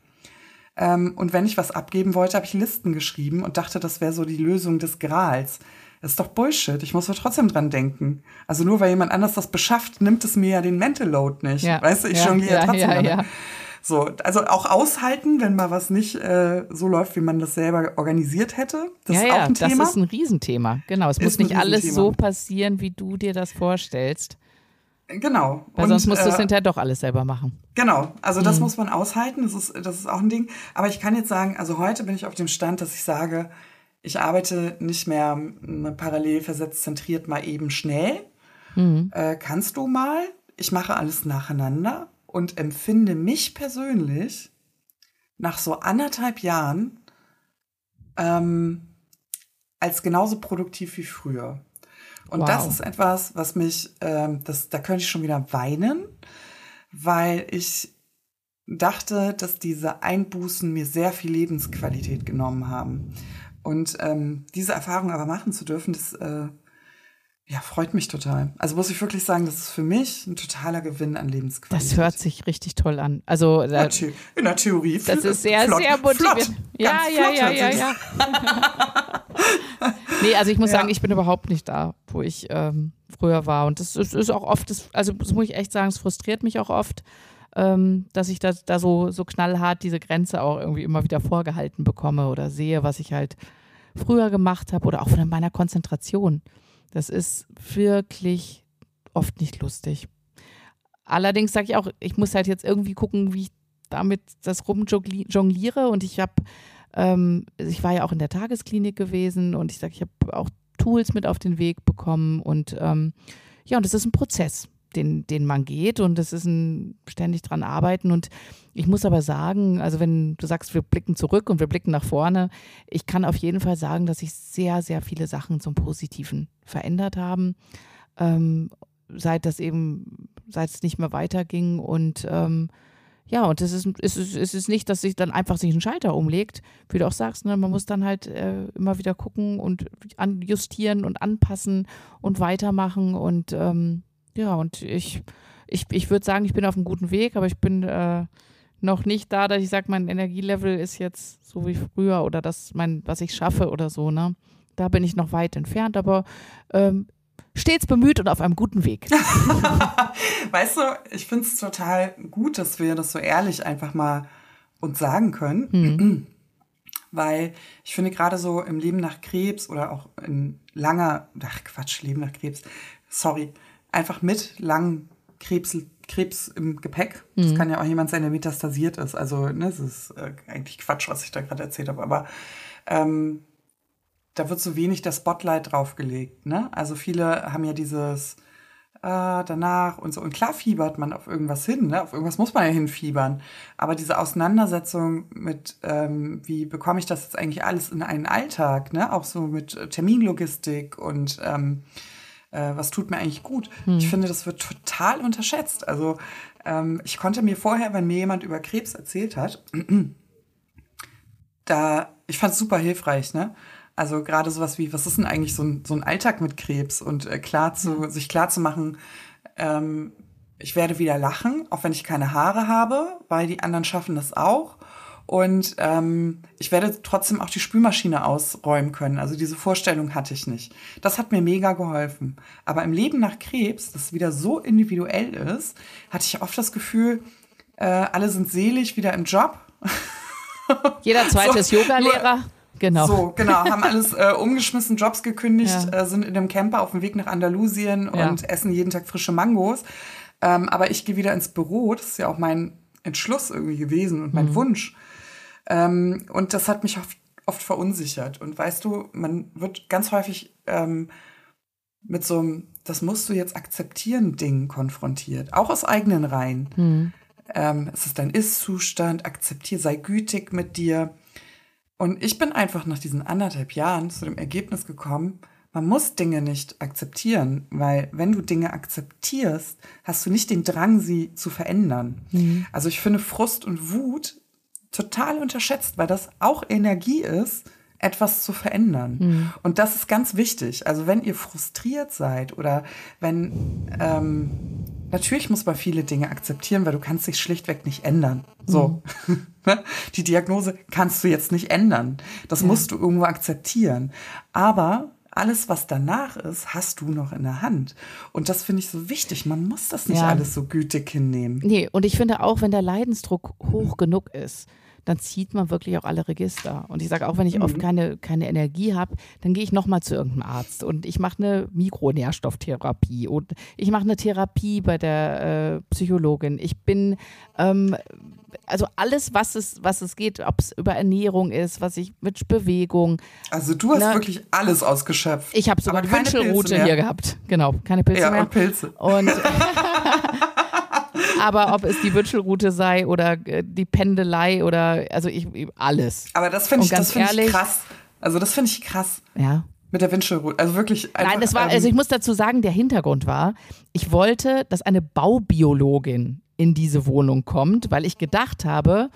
Ähm, und wenn ich was abgeben wollte, habe ich Listen geschrieben und dachte, das wäre so die Lösung des Grals. Das ist doch Bullshit. Ich muss aber trotzdem dran denken. Also nur weil jemand anders das beschafft, nimmt es mir ja den Mental Load nicht. Ja. Weißt du, ich ja, jongliere ja, trotzdem. Ja, ja. So, also auch aushalten, wenn mal was nicht äh, so läuft, wie man das selber organisiert hätte. Das ja, ist auch ein ja, Thema. Das ist ein Riesenthema. Genau, es ist muss nicht alles so passieren, wie du dir das vorstellst. Genau. Weil und, sonst musst du es äh, hinterher doch alles selber machen. Genau, also das mhm. muss man aushalten, das ist, das ist auch ein Ding. Aber ich kann jetzt sagen, also heute bin ich auf dem Stand, dass ich sage, ich arbeite nicht mehr parallel versetzt, zentriert mal eben schnell. Mhm. Äh, kannst du mal? Ich mache alles nacheinander und empfinde mich persönlich nach so anderthalb Jahren ähm, als genauso produktiv wie früher. Und wow. das ist etwas, was mich, ähm, das, da könnte ich schon wieder weinen, weil ich dachte, dass diese Einbußen mir sehr viel Lebensqualität genommen haben. Und ähm, diese Erfahrung aber machen zu dürfen, das äh, ja, freut mich total. Also muss ich wirklich sagen, das ist für mich ein totaler Gewinn an Lebensqualität. Das hört sich richtig toll an. Also in der, in der Theorie. Das ist sehr, flott, sehr motivierend. Ja, ja, ja, ja, ja, nee, also ich muss ja. sagen, ich bin überhaupt nicht da, wo ich ähm, früher war. Und das ist, ist auch oft, das, also das muss ich echt sagen, es frustriert mich auch oft, ähm, dass ich da, da so, so knallhart diese Grenze auch irgendwie immer wieder vorgehalten bekomme oder sehe, was ich halt früher gemacht habe oder auch von meiner Konzentration. Das ist wirklich oft nicht lustig. Allerdings sage ich auch, ich muss halt jetzt irgendwie gucken, wie ich damit das rumjongliere. Und ich habe, ähm, ich war ja auch in der Tagesklinik gewesen und ich sage, ich habe auch Tools mit auf den Weg bekommen. Und ähm, ja, und das ist ein Prozess, den, den man geht und das ist ein ständig dran arbeiten und ich muss aber sagen, also wenn du sagst, wir blicken zurück und wir blicken nach vorne, ich kann auf jeden Fall sagen, dass sich sehr, sehr viele Sachen zum Positiven verändert haben, ähm, seit das eben, seit es nicht mehr weiterging und ähm, ja, und es ist, es, ist, es ist nicht, dass sich dann einfach sich ein Schalter umlegt, wie du auch sagst, ne? man muss dann halt äh, immer wieder gucken und justieren und anpassen und weitermachen. Und ähm, ja, und ich, ich, ich würde sagen, ich bin auf einem guten Weg, aber ich bin äh, noch nicht da, dass ich sage, mein Energielevel ist jetzt so wie früher oder das, mein, was ich schaffe oder so, ne? Da bin ich noch weit entfernt, aber ähm, stets bemüht und auf einem guten Weg. weißt du, ich finde es total gut, dass wir das so ehrlich einfach mal uns sagen können. Mhm. Weil ich finde gerade so im Leben nach Krebs oder auch in langer, ach Quatsch, Leben nach Krebs, sorry, einfach mit langem Krebs, Krebs im Gepäck. Mhm. Das kann ja auch jemand sein, der metastasiert ist. Also, ne, das ist äh, eigentlich Quatsch, was ich da gerade erzählt habe. Aber ähm, da wird so wenig der Spotlight draufgelegt. Ne? Also viele haben ja dieses äh, danach und so. Und klar fiebert man auf irgendwas hin, ne? auf irgendwas muss man ja hinfiebern. Aber diese Auseinandersetzung mit, ähm, wie bekomme ich das jetzt eigentlich alles in einen Alltag, ne? auch so mit Terminlogistik und ähm, äh, was tut mir eigentlich gut. Hm. Ich finde, das wird total unterschätzt. Also ähm, ich konnte mir vorher, wenn mir jemand über Krebs erzählt hat, da, ich fand es super hilfreich, ne? Also gerade sowas wie, was ist denn eigentlich so ein, so ein Alltag mit Krebs und äh, klar zu, sich klar zu machen, ähm, ich werde wieder lachen, auch wenn ich keine Haare habe, weil die anderen schaffen das auch. Und ähm, ich werde trotzdem auch die Spülmaschine ausräumen können. Also diese Vorstellung hatte ich nicht. Das hat mir mega geholfen. Aber im Leben nach Krebs, das wieder so individuell ist, hatte ich oft das Gefühl, äh, alle sind selig wieder im Job. Jeder zweite so, Yoga-Lehrer. Genau. So, genau, haben alles äh, umgeschmissen, Jobs gekündigt, ja. äh, sind in einem Camper auf dem Weg nach Andalusien ja. und essen jeden Tag frische Mangos. Ähm, aber ich gehe wieder ins Büro, das ist ja auch mein Entschluss irgendwie gewesen und mein mhm. Wunsch. Ähm, und das hat mich oft, oft, verunsichert. Und weißt du, man wird ganz häufig ähm, mit so einem, das musst du jetzt akzeptieren, Ding konfrontiert, auch aus eigenen Reihen. Mhm. Ähm, es ist dein Ist-Zustand, akzeptier, sei gütig mit dir. Und ich bin einfach nach diesen anderthalb Jahren zu dem Ergebnis gekommen, man muss Dinge nicht akzeptieren, weil wenn du Dinge akzeptierst, hast du nicht den Drang, sie zu verändern. Mhm. Also ich finde Frust und Wut total unterschätzt, weil das auch Energie ist, etwas zu verändern. Mhm. Und das ist ganz wichtig. Also wenn ihr frustriert seid oder wenn ähm, natürlich muss man viele Dinge akzeptieren, weil du kannst dich schlichtweg nicht ändern. So. Mhm. Die Diagnose kannst du jetzt nicht ändern. Das ja. musst du irgendwo akzeptieren. Aber alles, was danach ist, hast du noch in der Hand. Und das finde ich so wichtig. Man muss das nicht ja. alles so gütig hinnehmen. Nee, und ich finde auch, wenn der Leidensdruck hoch genug ist, dann zieht man wirklich auch alle Register. Und ich sage auch, wenn ich mhm. oft keine, keine Energie habe, dann gehe ich nochmal zu irgendeinem Arzt und ich mache eine Mikronährstofftherapie und ich mache eine Therapie bei der äh, Psychologin. Ich bin ähm, also alles, was es, was es geht, ob es über Ernährung ist, was ich mit Bewegung. Also du hast ne, wirklich alles ausgeschöpft. Ich habe sogar eine Wünschelroute hier gehabt. Genau, keine Pilze ja, mehr. Und Pilze. Und aber ob es die Wünschelroute sei oder äh, die Pendelei oder also ich alles. Aber das finde ich, das find ich krass. Also das finde ich krass. Ja. Mit der Wünschelroute. Also wirklich einfach, Nein, das war, also ähm, ich muss dazu sagen, der Hintergrund war, ich wollte, dass eine Baubiologin in diese Wohnung kommt, weil ich gedacht habe,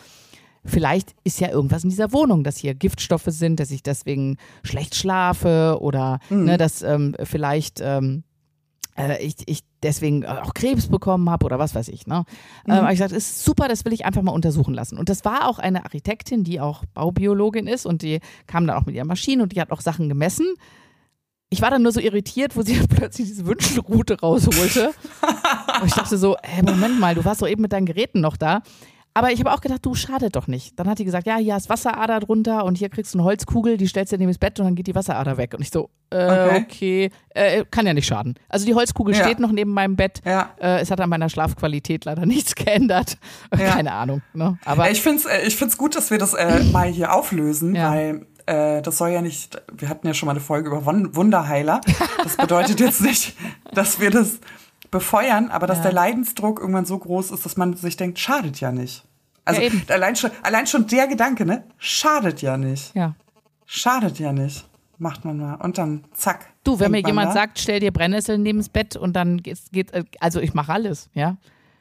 vielleicht ist ja irgendwas in dieser Wohnung, dass hier Giftstoffe sind, dass ich deswegen schlecht schlafe oder mhm. ne, dass ähm, vielleicht ähm, äh, ich, ich deswegen auch Krebs bekommen habe oder was weiß ich. Ne? Mhm. Ähm, ich gesagt, ist super, das will ich einfach mal untersuchen lassen. Und das war auch eine Architektin, die auch Baubiologin ist und die kam dann auch mit ihrer Maschine und die hat auch Sachen gemessen. Ich war dann nur so irritiert, wo sie plötzlich diese Wünschelroute rausholte. und ich dachte so, hey, Moment mal, du warst doch eben mit deinen Geräten noch da. Aber ich habe auch gedacht, du schadet doch nicht. Dann hat die gesagt, ja, hier ist Wasserader drunter und hier kriegst du eine Holzkugel, die stellst du neben das Bett und dann geht die Wasserader weg. Und ich so, äh, okay, okay. Äh, kann ja nicht schaden. Also die Holzkugel ja. steht noch neben meinem Bett. Ja. Äh, es hat an meiner Schlafqualität leider nichts geändert. Ja. Keine Ahnung. Ne? Aber ich finde es äh, ich find's gut, dass wir das äh, mal hier auflösen, weil äh, das soll ja nicht, wir hatten ja schon mal eine Folge über Wunderheiler. Das bedeutet jetzt nicht, dass wir das befeuern, aber dass der Leidensdruck irgendwann so groß ist, dass man sich denkt, schadet ja nicht. Also Ja, allein, schon, allein schon der Gedanke, ne? Schadet ja nicht. Ja. Schadet ja nicht. Macht man mal. Und dann zack. Du, wenn mir jemand da. sagt, stell dir Brennnesseln neben's Bett und dann geht's, geht, äh, also ich mache alles, ja.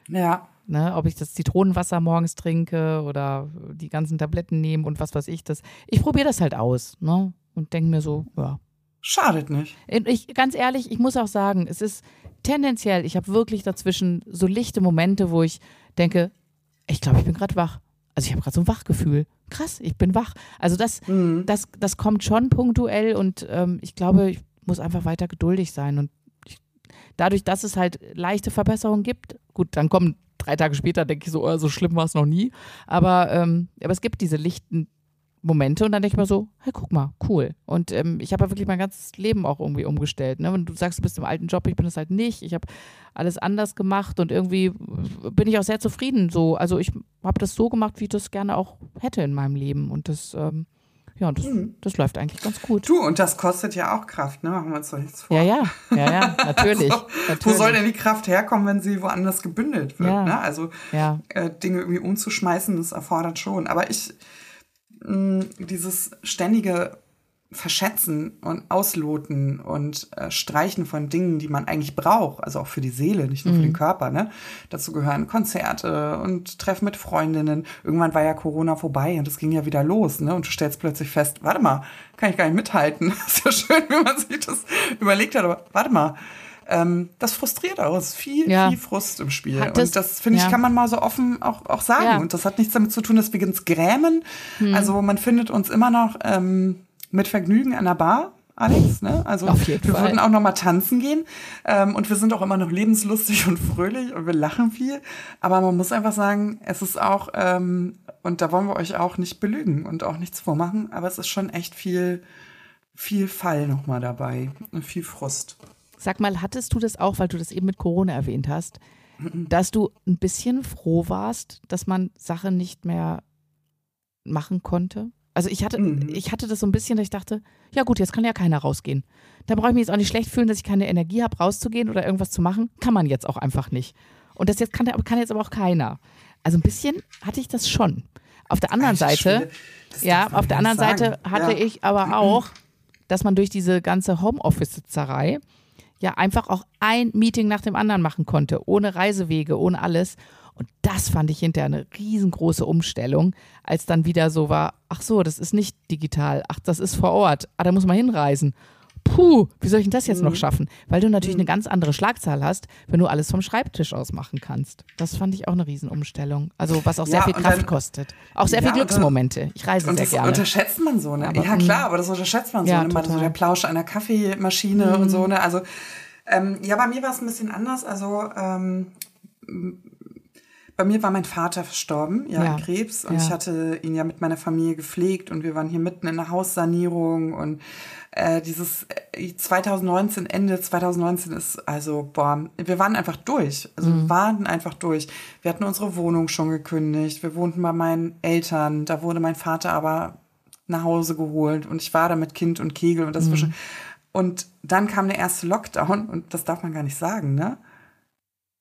Ja. Ne, ob ich das Zitronenwasser morgens trinke oder die ganzen Tabletten nehme und was weiß ich, das. Ich probiere das halt aus, ne? Und denke mir so, ja. Schadet nicht. Und Ich, ganz ehrlich, ich muss auch sagen, es ist tendenziell, ich habe wirklich dazwischen so lichte Momente, wo ich denke, ich glaube, ich bin gerade wach. Also ich habe gerade so ein Wachgefühl. Krass, ich bin wach. Also das, das, das kommt schon punktuell und ähm, ich glaube, ich muss einfach weiter geduldig sein. Und ich, dadurch, dass es halt leichte Verbesserungen gibt, gut, dann kommen drei Tage später, denke ich so, oh, so schlimm war es noch nie. Aber, ähm, aber es gibt diese lichten Momente und dann denke ich mir so, hey, guck mal, cool. Und ähm, ich habe ja wirklich mein ganzes Leben auch irgendwie umgestellt. Ne? Wenn du sagst, du bist im alten Job, ich bin es halt nicht. Ich habe alles anders gemacht und irgendwie bin ich auch sehr zufrieden. So, also ich habe das so gemacht, wie ich das gerne auch hätte in meinem Leben. Und das, ähm, ja, das, das läuft eigentlich ganz gut. Du, und das kostet ja auch Kraft, ne? Machen wir uns doch nichts vor. Ja, ja, ja, ja, natürlich. So, natürlich. Wo soll denn die Kraft herkommen, wenn sie woanders gebündelt wird? Ja. Ne? Also Ja. äh, Dinge irgendwie umzuschmeißen, das erfordert schon. Aber ich, mh, dieses ständige Verschätzen und Ausloten und äh, Streichen von Dingen, die man eigentlich braucht, also auch für die Seele, nicht nur für den Körper, ne? Dazu gehören Konzerte und Treffen mit Freundinnen. Irgendwann war ja Corona vorbei und es ging ja wieder los, ne? Und du stellst plötzlich fest, warte mal, kann ich gar nicht mithalten. ist ja schön, wie man sich das überlegt hat, aber warte mal. Ähm, das frustriert auch. Es ist viel, Ja. viel Frust im Spiel. Hat und das, finde ich, ja. kann man mal so offen auch, auch sagen. Ja. Und das hat nichts damit zu tun, dass wir uns grämen. Hm. Also man findet uns immer noch ähm, mit Vergnügen an der Bar. Alex, ne? Also Auf jeden wir Fall. würden auch noch mal tanzen gehen ähm, und wir sind auch immer noch lebenslustig und fröhlich und wir lachen viel. Aber man muss einfach sagen, es ist auch ähm, und da wollen wir euch auch nicht belügen und auch nichts vormachen. Aber es ist schon echt viel, viel Fall noch mal dabei und viel Frust. Sag mal, hattest du das auch, weil du das eben mit Corona erwähnt hast, dass du ein bisschen froh warst, dass man Sachen nicht mehr machen konnte? Also ich hatte, Mhm. ich hatte das so ein bisschen, dass ich dachte, ja gut, jetzt kann ja keiner rausgehen. Da brauche ich mich jetzt auch nicht schlecht fühlen, dass ich keine Energie habe, rauszugehen oder irgendwas zu machen. Kann man jetzt auch einfach nicht. Und das jetzt kann, kann jetzt aber auch keiner. Also ein bisschen hatte ich das schon. Auf der anderen Seite, ja, auf der anderen Seite sagen. hatte Ja. ich aber auch, dass man durch diese ganze Homeoffice-Sitzerei ja einfach auch ein Meeting nach dem anderen machen konnte, ohne Reisewege, ohne alles. Und das fand ich hinterher eine riesengroße Umstellung, als dann wieder so war, ach so, das ist nicht digital, ach, das ist vor Ort, ah, da muss man hinreisen. Puh, wie soll ich denn das jetzt Mhm. noch schaffen? Weil du natürlich eine ganz andere Schlagzahl hast, wenn du alles vom Schreibtisch aus machen kannst. Das fand ich auch eine Riesenumstellung. Also was auch sehr Ja, viel Kraft dann- kostet. Auch sehr Ja, viel und dann- Glücksmomente. Ich reise Und sehr das gerne. unterschätzt man so, ne? Aber, ja, mm. klar, aber das unterschätzt man so, Ja, ne? Mal so der Plausch einer Kaffeemaschine und so, ne? Also, ähm, ja, bei mir war es ein bisschen anders. Also, ähm, bei mir war mein Vater verstorben, ja, Ja. an Krebs. Und Ja. ich hatte ihn ja mit meiner Familie gepflegt und wir waren hier mitten in der Haussanierung und äh, dieses äh, 2019, Ende 2019 ist, also, boah, wir waren einfach durch. Also wir waren einfach durch. Wir hatten unsere Wohnung schon gekündigt. Wir wohnten bei meinen Eltern. Da wurde mein Vater aber nach Hause geholt und ich war da mit Kind und Kegel und das schon. Und dann kam der erste Lockdown und das darf man gar nicht sagen, ne?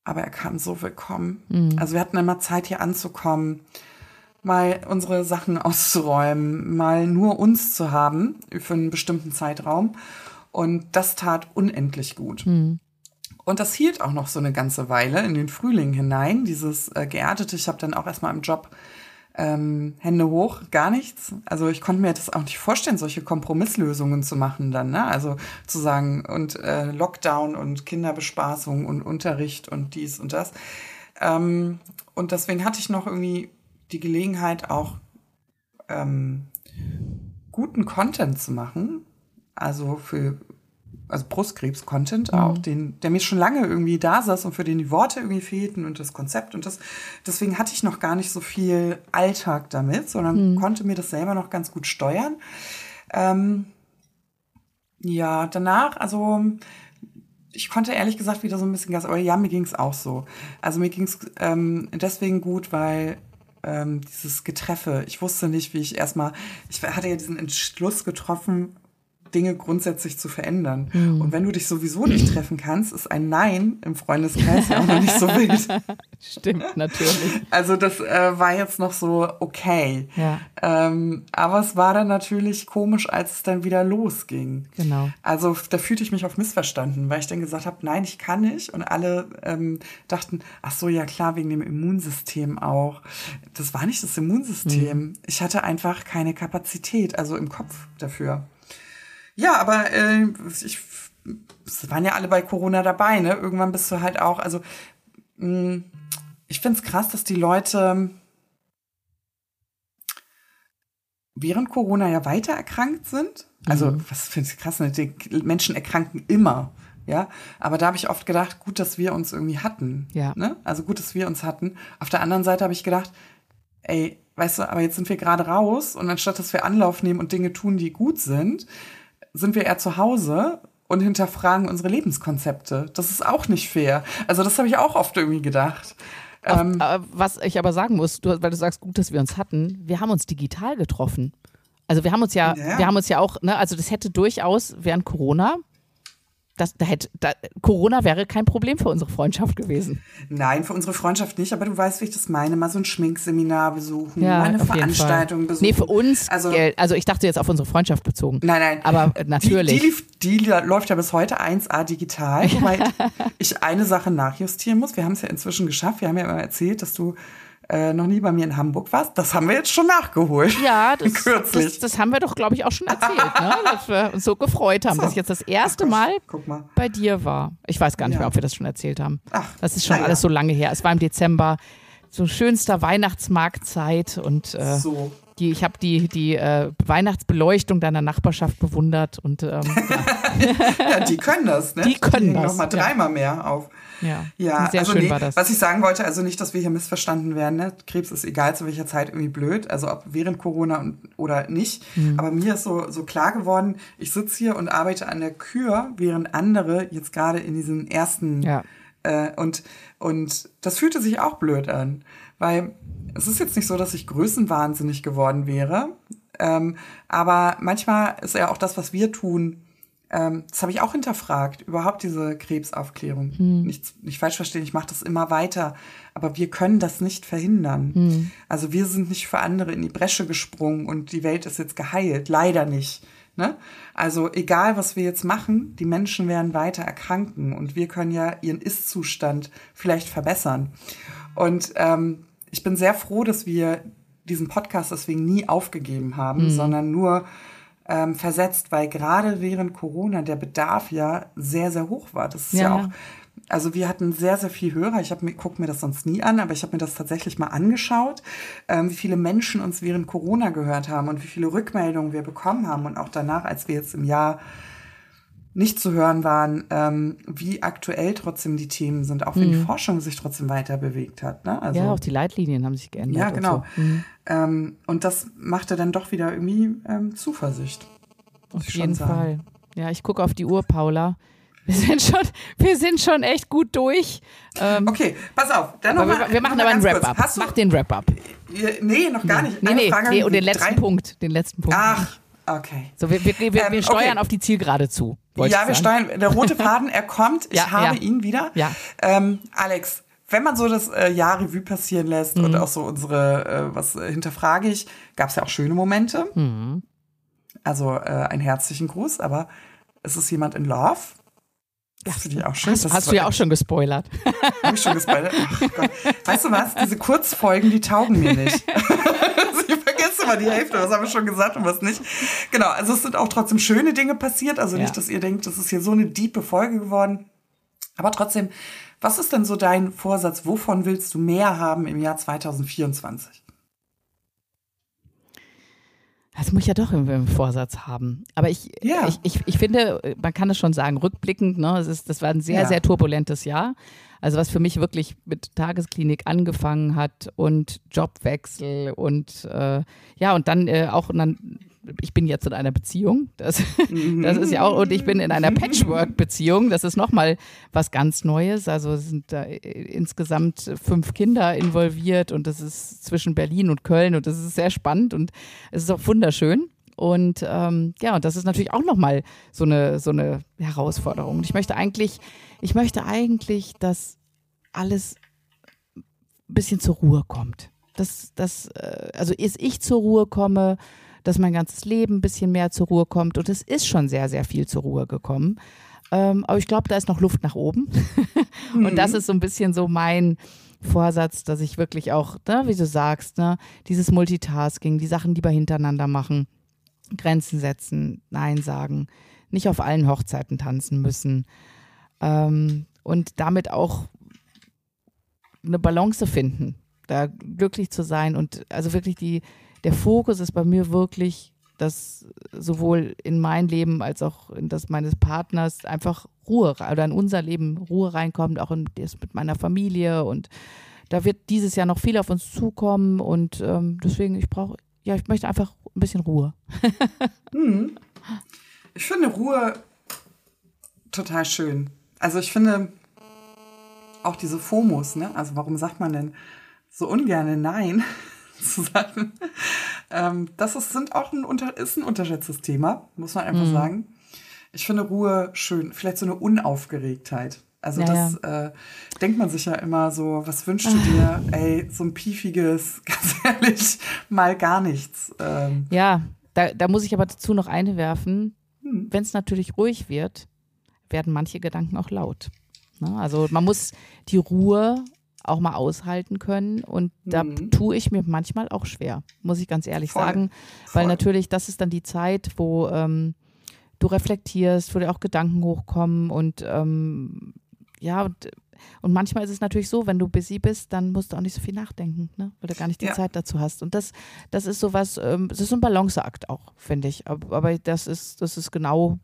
Aber er kam so willkommen. Also wir hatten immer Zeit hier anzukommen, mal unsere Sachen auszuräumen, mal nur uns zu haben für einen bestimmten Zeitraum. Und das tat unendlich gut. Und das hielt auch noch so eine ganze Weile in den Frühling hinein, dieses äh, geerdete. Ich habe dann auch erstmal im Job ähm, Hände hoch, gar nichts. Also ich konnte mir das auch nicht vorstellen, solche Kompromisslösungen zu machen dann. Ne? Also zu sagen, und äh, Lockdown und Kinderbespaßung und Unterricht und dies und das. Ähm, und deswegen hatte ich noch irgendwie die Gelegenheit, auch ähm, guten Content zu machen. Also für also Brustkrebs-Content auch, den, der mir schon lange irgendwie da saß und für den die Worte irgendwie fehlten und das Konzept und das. Deswegen hatte ich noch gar nicht so viel Alltag damit, sondern konnte mir das selber noch ganz gut steuern. Ähm, ja, danach, also ich konnte ehrlich gesagt wieder so ein bisschen Gas, aber ja, mir ging es auch so. Also mir ging es ähm, deswegen gut, weil ähm, dieses Getreffe, ich wusste nicht, wie ich erstmal, ich hatte ja diesen Entschluss getroffen, Dinge grundsätzlich zu verändern. Mhm. Und wenn du dich sowieso nicht treffen kannst, ist ein Nein im Freundeskreis ja auch noch nicht so wild. Stimmt, natürlich. Also das äh, war jetzt noch so okay. Ja. Ähm, aber es war dann natürlich komisch, als es dann wieder losging. Genau. Also da fühlte ich mich auf missverstanden, weil ich dann gesagt habe, nein, ich kann nicht. Und alle ähm, dachten, ach so, ja klar, wegen dem Immunsystem auch. Das war nicht das Immunsystem. Mhm. Ich hatte einfach keine Kapazität, also im Kopf dafür. Ja, aber äh, ich, es waren ja alle bei Corona dabei, ne? Irgendwann bist du halt auch, also mh, hm, ich finde es krass, dass die Leute während Corona ja weiter erkrankt sind. Also, mhm. was finde ich krass, ne? die Menschen erkranken immer. Ja, aber da habe ich oft gedacht, gut, dass wir uns irgendwie hatten. Ja. Ne? Also gut, dass wir uns hatten. Auf der anderen Seite habe ich gedacht, ey, weißt du, aber jetzt sind wir gerade raus und anstatt dass wir Anlauf nehmen und Dinge tun, die gut sind, sind wir eher zu Hause und hinterfragen unsere Lebenskonzepte. Das ist auch nicht fair. Also das habe ich auch oft irgendwie gedacht. Ähm, äh, was ich aber sagen muss, du, weil du sagst, gut, dass wir uns hatten, wir haben uns digital getroffen. Also wir haben uns ja, ja. wir haben uns ja auch, ne, also das hätte durchaus während Corona das, da hätte, da, Corona wäre kein Problem für unsere Freundschaft gewesen. Nein, für unsere Freundschaft nicht, aber du weißt, wie ich das meine. Mal so ein Schminkseminar besuchen, ja, mal eine Veranstaltung besuchen. Nee, für uns, also, also ich dachte jetzt auf unsere Freundschaft bezogen. Nein, nein. Aber natürlich. Die, die, die läuft ja bis heute 1A digital, wobei ich eine Sache nachjustieren muss. Wir haben es ja inzwischen geschafft. Wir haben ja immer erzählt, dass du äh, noch nie bei mir in Hamburg warst. Das haben wir jetzt schon nachgeholt. Ja, das, Kürzlich. das, das haben wir doch, glaube ich, auch schon erzählt, ne? dass wir uns so gefreut haben, so. dass ich jetzt das erste Mal, mal, bei dir war. Ich weiß gar nicht ja. mehr, ob wir das schon erzählt haben. Ach, das ist schon ja. alles so lange her. Es war im Dezember, so schönster Weihnachtsmarktzeit und äh, so. Die, ich habe die, die äh, Weihnachtsbeleuchtung deiner Nachbarschaft bewundert und ähm, ja. ja. die können das, ne? Die können die das. Noch mal dreimal mehr auf. Ja, ja sehr also schön nee, war das. Was ich sagen wollte, also nicht, dass wir hier missverstanden werden. Ne? Krebs ist egal zu welcher Zeit irgendwie blöd, also ob während Corona und, oder nicht. Mhm. Aber mir ist so, so klar geworden, ich sitze hier und arbeite an der Kür, während andere jetzt gerade in diesen ersten ja. äh, und, und das fühlte sich auch blöd an. Weil es ist jetzt nicht so, dass ich größenwahnsinnig geworden wäre. Ähm, aber manchmal ist ja auch das, was wir tun, ähm, das habe ich auch hinterfragt, überhaupt diese Krebsaufklärung. Hm. Nicht, nicht falsch verstehen, ich mache das immer weiter, aber wir können das nicht verhindern. Hm. Also wir sind nicht für andere in die Bresche gesprungen und die Welt ist jetzt geheilt, leider nicht. Ne? Also egal, was wir jetzt machen, die Menschen werden weiter erkranken und wir können ja ihren Ist-Zustand vielleicht verbessern. Und ähm, ich bin sehr froh, dass wir diesen Podcast deswegen nie aufgegeben haben, mhm. sondern nur ähm, versetzt, weil gerade während Corona der Bedarf ja sehr, sehr hoch war. Das ist ja, ja auch, also wir hatten sehr, sehr viel Hörer. Ich mir, gucke mir das sonst nie an, aber ich habe mir das tatsächlich mal angeschaut, ähm, wie viele Menschen uns während Corona gehört haben und wie viele Rückmeldungen wir bekommen haben und auch danach, als wir jetzt im Jahr nicht zu hören waren, ähm, wie aktuell trotzdem die Themen sind, auch wenn mhm. die Forschung sich trotzdem weiter bewegt hat. Ne? Also, ja, auch die Leitlinien haben sich geändert. Ja, genau. Und, so. mhm. ähm, und das machte dann doch wieder irgendwie ähm, Zuversicht. Auf jeden Fall. Ja, ich gucke auf die Uhr, Paula. Wir sind schon, wir sind schon echt gut durch. Ähm, okay, pass auf. Dann noch mal, wir, wir machen aber einen Wrap-up. Mach den Wrap-up. Nee, noch gar nicht. Nee, nee, Frage nee und den letzten drei... Punkt. Den letzten Punkt. Ach, okay. So, wir, wir, wir, wir ähm, steuern okay. auf die Zielgerade zu. Ja, wir steuern. Der rote Faden, er kommt. Ich ja, habe ja. ihn wieder. Ja. Ähm, Alex, wenn man so das äh, Jahr Revue passieren lässt mhm. und auch so unsere, äh, was äh, hinterfrage ich, gab es ja auch schöne Momente. Mhm. Also äh, einen herzlichen Gruß, aber es ist jemand in Love. Das finde ich auch schön. Hast, hast du ja auch schon gespoilert. Habe ich schon gespoilert? Ach Gott. Weißt du was? Diese Kurzfolgen, die taugen mir nicht. vergesse immer die Hälfte, was haben wir schon gesagt und was nicht. Genau, also es sind auch trotzdem schöne Dinge passiert. Also ja. nicht, dass ihr denkt, das ist hier so eine diepe Folge geworden. Aber trotzdem, was ist denn so dein Vorsatz? Wovon willst du mehr haben im Jahr 2024? Das muss ich ja doch im Vorsatz haben. Aber ich, ja. ich, ich, ich finde, man kann es schon sagen, rückblickend, ne, es ist, das war ein sehr, ja. sehr turbulentes Jahr. Also was für mich wirklich mit Tagesklinik angefangen hat und Jobwechsel und äh, ja, und dann äh, auch dann ich bin jetzt in einer Beziehung. Das, das ist ja auch, und ich bin in einer Patchwork-Beziehung. Das ist nochmal was ganz Neues. Also sind da insgesamt fünf Kinder involviert und das ist zwischen Berlin und Köln und das ist sehr spannend und es ist auch wunderschön. Und ähm, ja, und das ist natürlich auch nochmal so eine, so eine Herausforderung. Und ich möchte eigentlich, ich möchte eigentlich, dass alles ein bisschen zur Ruhe kommt. Dass, dass, äh, also ist ich zur Ruhe komme, dass mein ganzes Leben ein bisschen mehr zur Ruhe kommt. Und es ist schon sehr, sehr viel zur Ruhe gekommen. Ähm, aber ich glaube, da ist noch Luft nach oben. mhm. Und das ist so ein bisschen so mein Vorsatz, dass ich wirklich auch, ne, wie du sagst, ne, dieses Multitasking, die Sachen lieber hintereinander machen, Grenzen setzen, Nein sagen, nicht auf allen Hochzeiten tanzen müssen ähm, und damit auch eine Balance finden, da glücklich zu sein und also wirklich die, der Fokus ist bei mir wirklich, dass sowohl in mein Leben als auch in das meines Partners einfach Ruhe oder in unser Leben Ruhe reinkommt, auch in das mit meiner Familie und da wird dieses Jahr noch viel auf uns zukommen und ähm, deswegen ich brauche ja ich möchte einfach ein bisschen Ruhe. hm. Ich finde Ruhe total schön. Also ich finde auch diese FOMOs, ne? Also warum sagt man denn so ungern Nein zu sagen? Ähm, das ist, sind auch ein, ist ein unterschätztes Thema, muss man einfach mhm. sagen. Ich finde Ruhe schön, vielleicht so eine Unaufgeregtheit. Also ja, das. Äh, denkt man sich ja immer so, was wünschst du dir? Ey, so ein piefiges, ganz ehrlich, mal gar nichts. Ähm, ja, da, da muss ich aber dazu noch einwerfen, hm. wenn es natürlich ruhig wird, werden manche Gedanken auch laut. Ne? Also man muss die Ruhe auch mal aushalten können und da mhm. tue ich mir manchmal auch schwer, muss ich ganz ehrlich Voll. sagen, weil Voll. natürlich das ist dann die Zeit, wo ähm, du reflektierst, wo dir auch Gedanken hochkommen und ähm, ja, und, und manchmal ist es natürlich so, wenn du busy bist, dann musst du auch nicht so viel nachdenken, ne? weil du gar nicht die ja. Zeit dazu hast. Und das, das ist sowas, ähm, das ist so ein Balanceakt auch, finde ich. Aber das ist, das ist genau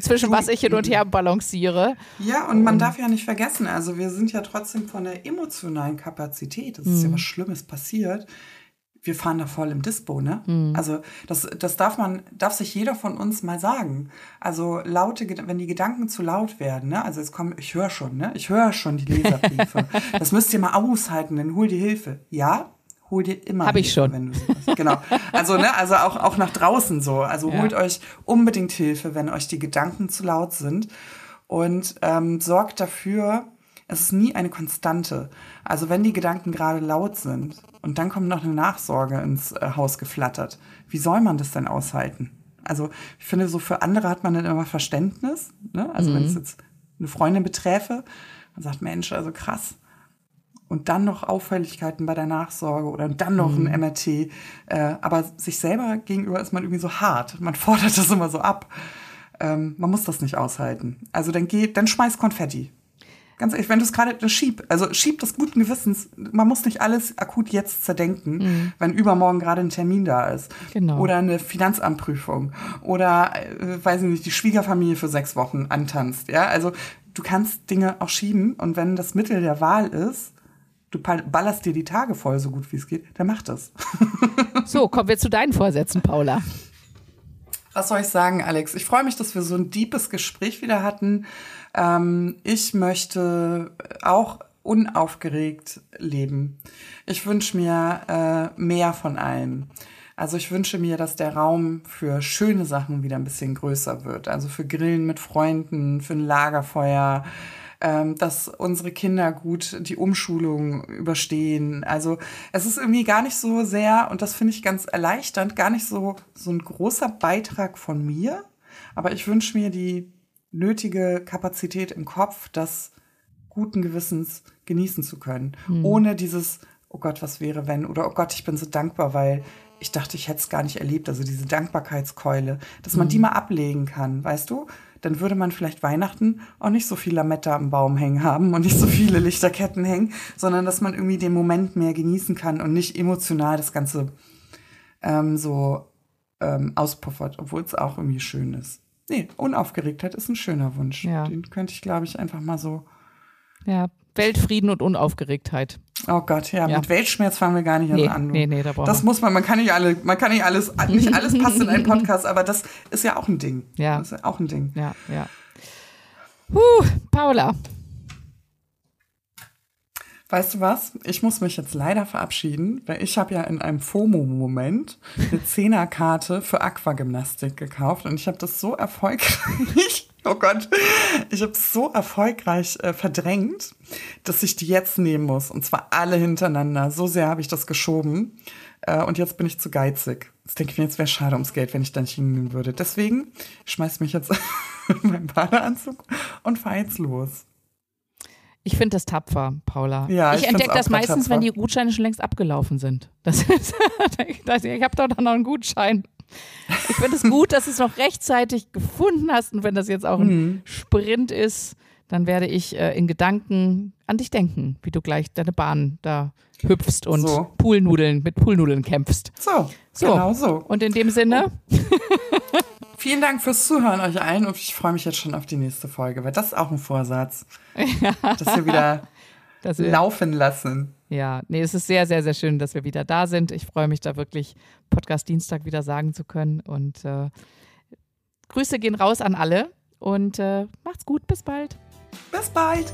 zwischen was ich hin und her balanciere. Ja, und man darf ja nicht vergessen, also wir sind ja trotzdem von der emotionalen Kapazität, es ist ja mhm. was Schlimmes passiert, wir fahren da voll im Dispo, ne? Mhm. Also das, das darf man, darf sich jeder von uns mal sagen. Also laute, wenn die Gedanken zu laut werden, ne? Also es kommt, ich höre schon, ne? Ich höre schon die Leserbriefe. das müsst ihr mal aushalten, dann hol dir Hilfe. Ja, hol dir immer Hab ich Hilfe, schon. wenn du sowas. Genau. Also, ne, also auch, auch nach draußen so. Also ja. holt euch unbedingt Hilfe, wenn euch die Gedanken zu laut sind. Und ähm, sorgt dafür, es ist nie eine Konstante. Also wenn die Gedanken gerade laut sind und dann kommt noch eine Nachsorge ins äh, Haus geflattert, wie soll man das denn aushalten? Also ich finde, so für andere hat man dann immer Verständnis. Ne? Also mhm. wenn es jetzt eine Freundin beträfe, man sagt, Mensch, also krass. Und dann noch Auffälligkeiten bei der Nachsorge oder dann noch mhm. ein MRT. Äh, aber sich selber gegenüber ist man irgendwie so hart. Man fordert das immer so ab. Ähm, man muss das nicht aushalten. Also dann geht, dann schmeiß Konfetti. Ganz ehrlich, wenn du es gerade schieb, also schieb das guten Gewissens, man muss nicht alles akut jetzt zerdenken, mhm. wenn übermorgen gerade ein Termin da ist. Genau. Oder eine Finanzamtprüfung. Oder, äh, weiß ich nicht, die Schwiegerfamilie für sechs Wochen antanzt. Ja, also du kannst Dinge auch schieben und wenn das Mittel der Wahl ist, du ballerst dir die Tage voll, so gut wie es geht, dann mach das. so, kommen wir zu deinen Vorsätzen, Paula. Was soll ich sagen, Alex? Ich freue mich, dass wir so ein deepes Gespräch wieder hatten. Ähm, ich möchte auch unaufgeregt leben. Ich wünsche mir äh, mehr von allem. Also ich wünsche mir, dass der Raum für schöne Sachen wieder ein bisschen größer wird. Also für Grillen mit Freunden, für ein Lagerfeuer, ähm, dass unsere Kinder gut die Umschulung überstehen. Also es ist irgendwie gar nicht so sehr, und das finde ich ganz erleichternd, gar nicht so, so ein großer Beitrag von mir. Aber ich wünsche mir die nötige Kapazität im Kopf, das guten Gewissens genießen zu können. Mhm. Ohne dieses, oh Gott, was wäre wenn? Oder oh Gott, ich bin so dankbar, weil ich dachte, ich hätte es gar nicht erlebt. Also diese Dankbarkeitskeule, dass man mhm. die mal ablegen kann, weißt du? Dann würde man vielleicht Weihnachten auch nicht so viel Lametta am Baum hängen haben und nicht so viele Lichterketten hängen, sondern dass man irgendwie den Moment mehr genießen kann und nicht emotional das Ganze ähm, so ähm, auspuffert, obwohl es auch irgendwie schön ist. Nee, Unaufgeregtheit ist ein schöner Wunsch. Ja. Den könnte ich, glaube ich, einfach mal so. Ja, Weltfrieden und Unaufgeregtheit. Oh Gott, ja, ja. mit Weltschmerz fangen wir gar nicht nee, an. Nee, nee, da brauchen Das muss man, man kann nicht alle, man kann nicht alles, nicht alles passt in einen Podcast, aber das ist ja auch ein Ding. Ja. Das ist ja auch ein Ding. Ja, ja. Huh, Paula. Weißt du was? Ich muss mich jetzt leider verabschieden, weil ich habe ja in einem FOMO-Moment eine Zehnerkarte für Aquagymnastik gekauft und ich habe das so erfolgreich, oh Gott, ich habe es so erfolgreich äh, verdrängt, dass ich die jetzt nehmen muss und zwar alle hintereinander. So sehr habe ich das geschoben äh, und jetzt bin ich zu geizig. Jetzt denke ich mir, jetzt wäre schade ums Geld, wenn ich da nicht hingehen würde. Deswegen schmeiß mich jetzt in meinen Badeanzug und fahr jetzt los. Ich finde das tapfer, Paula. Ja, ich ich entdecke das meistens, tapfer. wenn die Gutscheine schon längst abgelaufen sind. Das ist, ich habe doch noch einen Gutschein. Ich finde es gut, dass du es noch rechtzeitig gefunden hast. Und wenn das jetzt auch ein Mhm. Sprint ist, dann werde ich äh, in Gedanken an dich denken, wie du gleich deine Bahn da hüpfst und So. Poolnudeln mit Poolnudeln kämpfst. So, So. genau so. Und in dem Sinne, Vielen Dank fürs Zuhören euch allen und ich freue mich jetzt schon auf die nächste Folge, weil das ist auch ein Vorsatz, dass wir wieder dass wir, laufen lassen. ja, nee, es ist sehr, sehr, sehr schön, dass wir wieder da sind. Ich freue mich da wirklich, Podcast Dienstag wieder sagen zu können. Und äh, Grüße gehen raus an alle und äh, macht's gut, bis bald. Bis bald.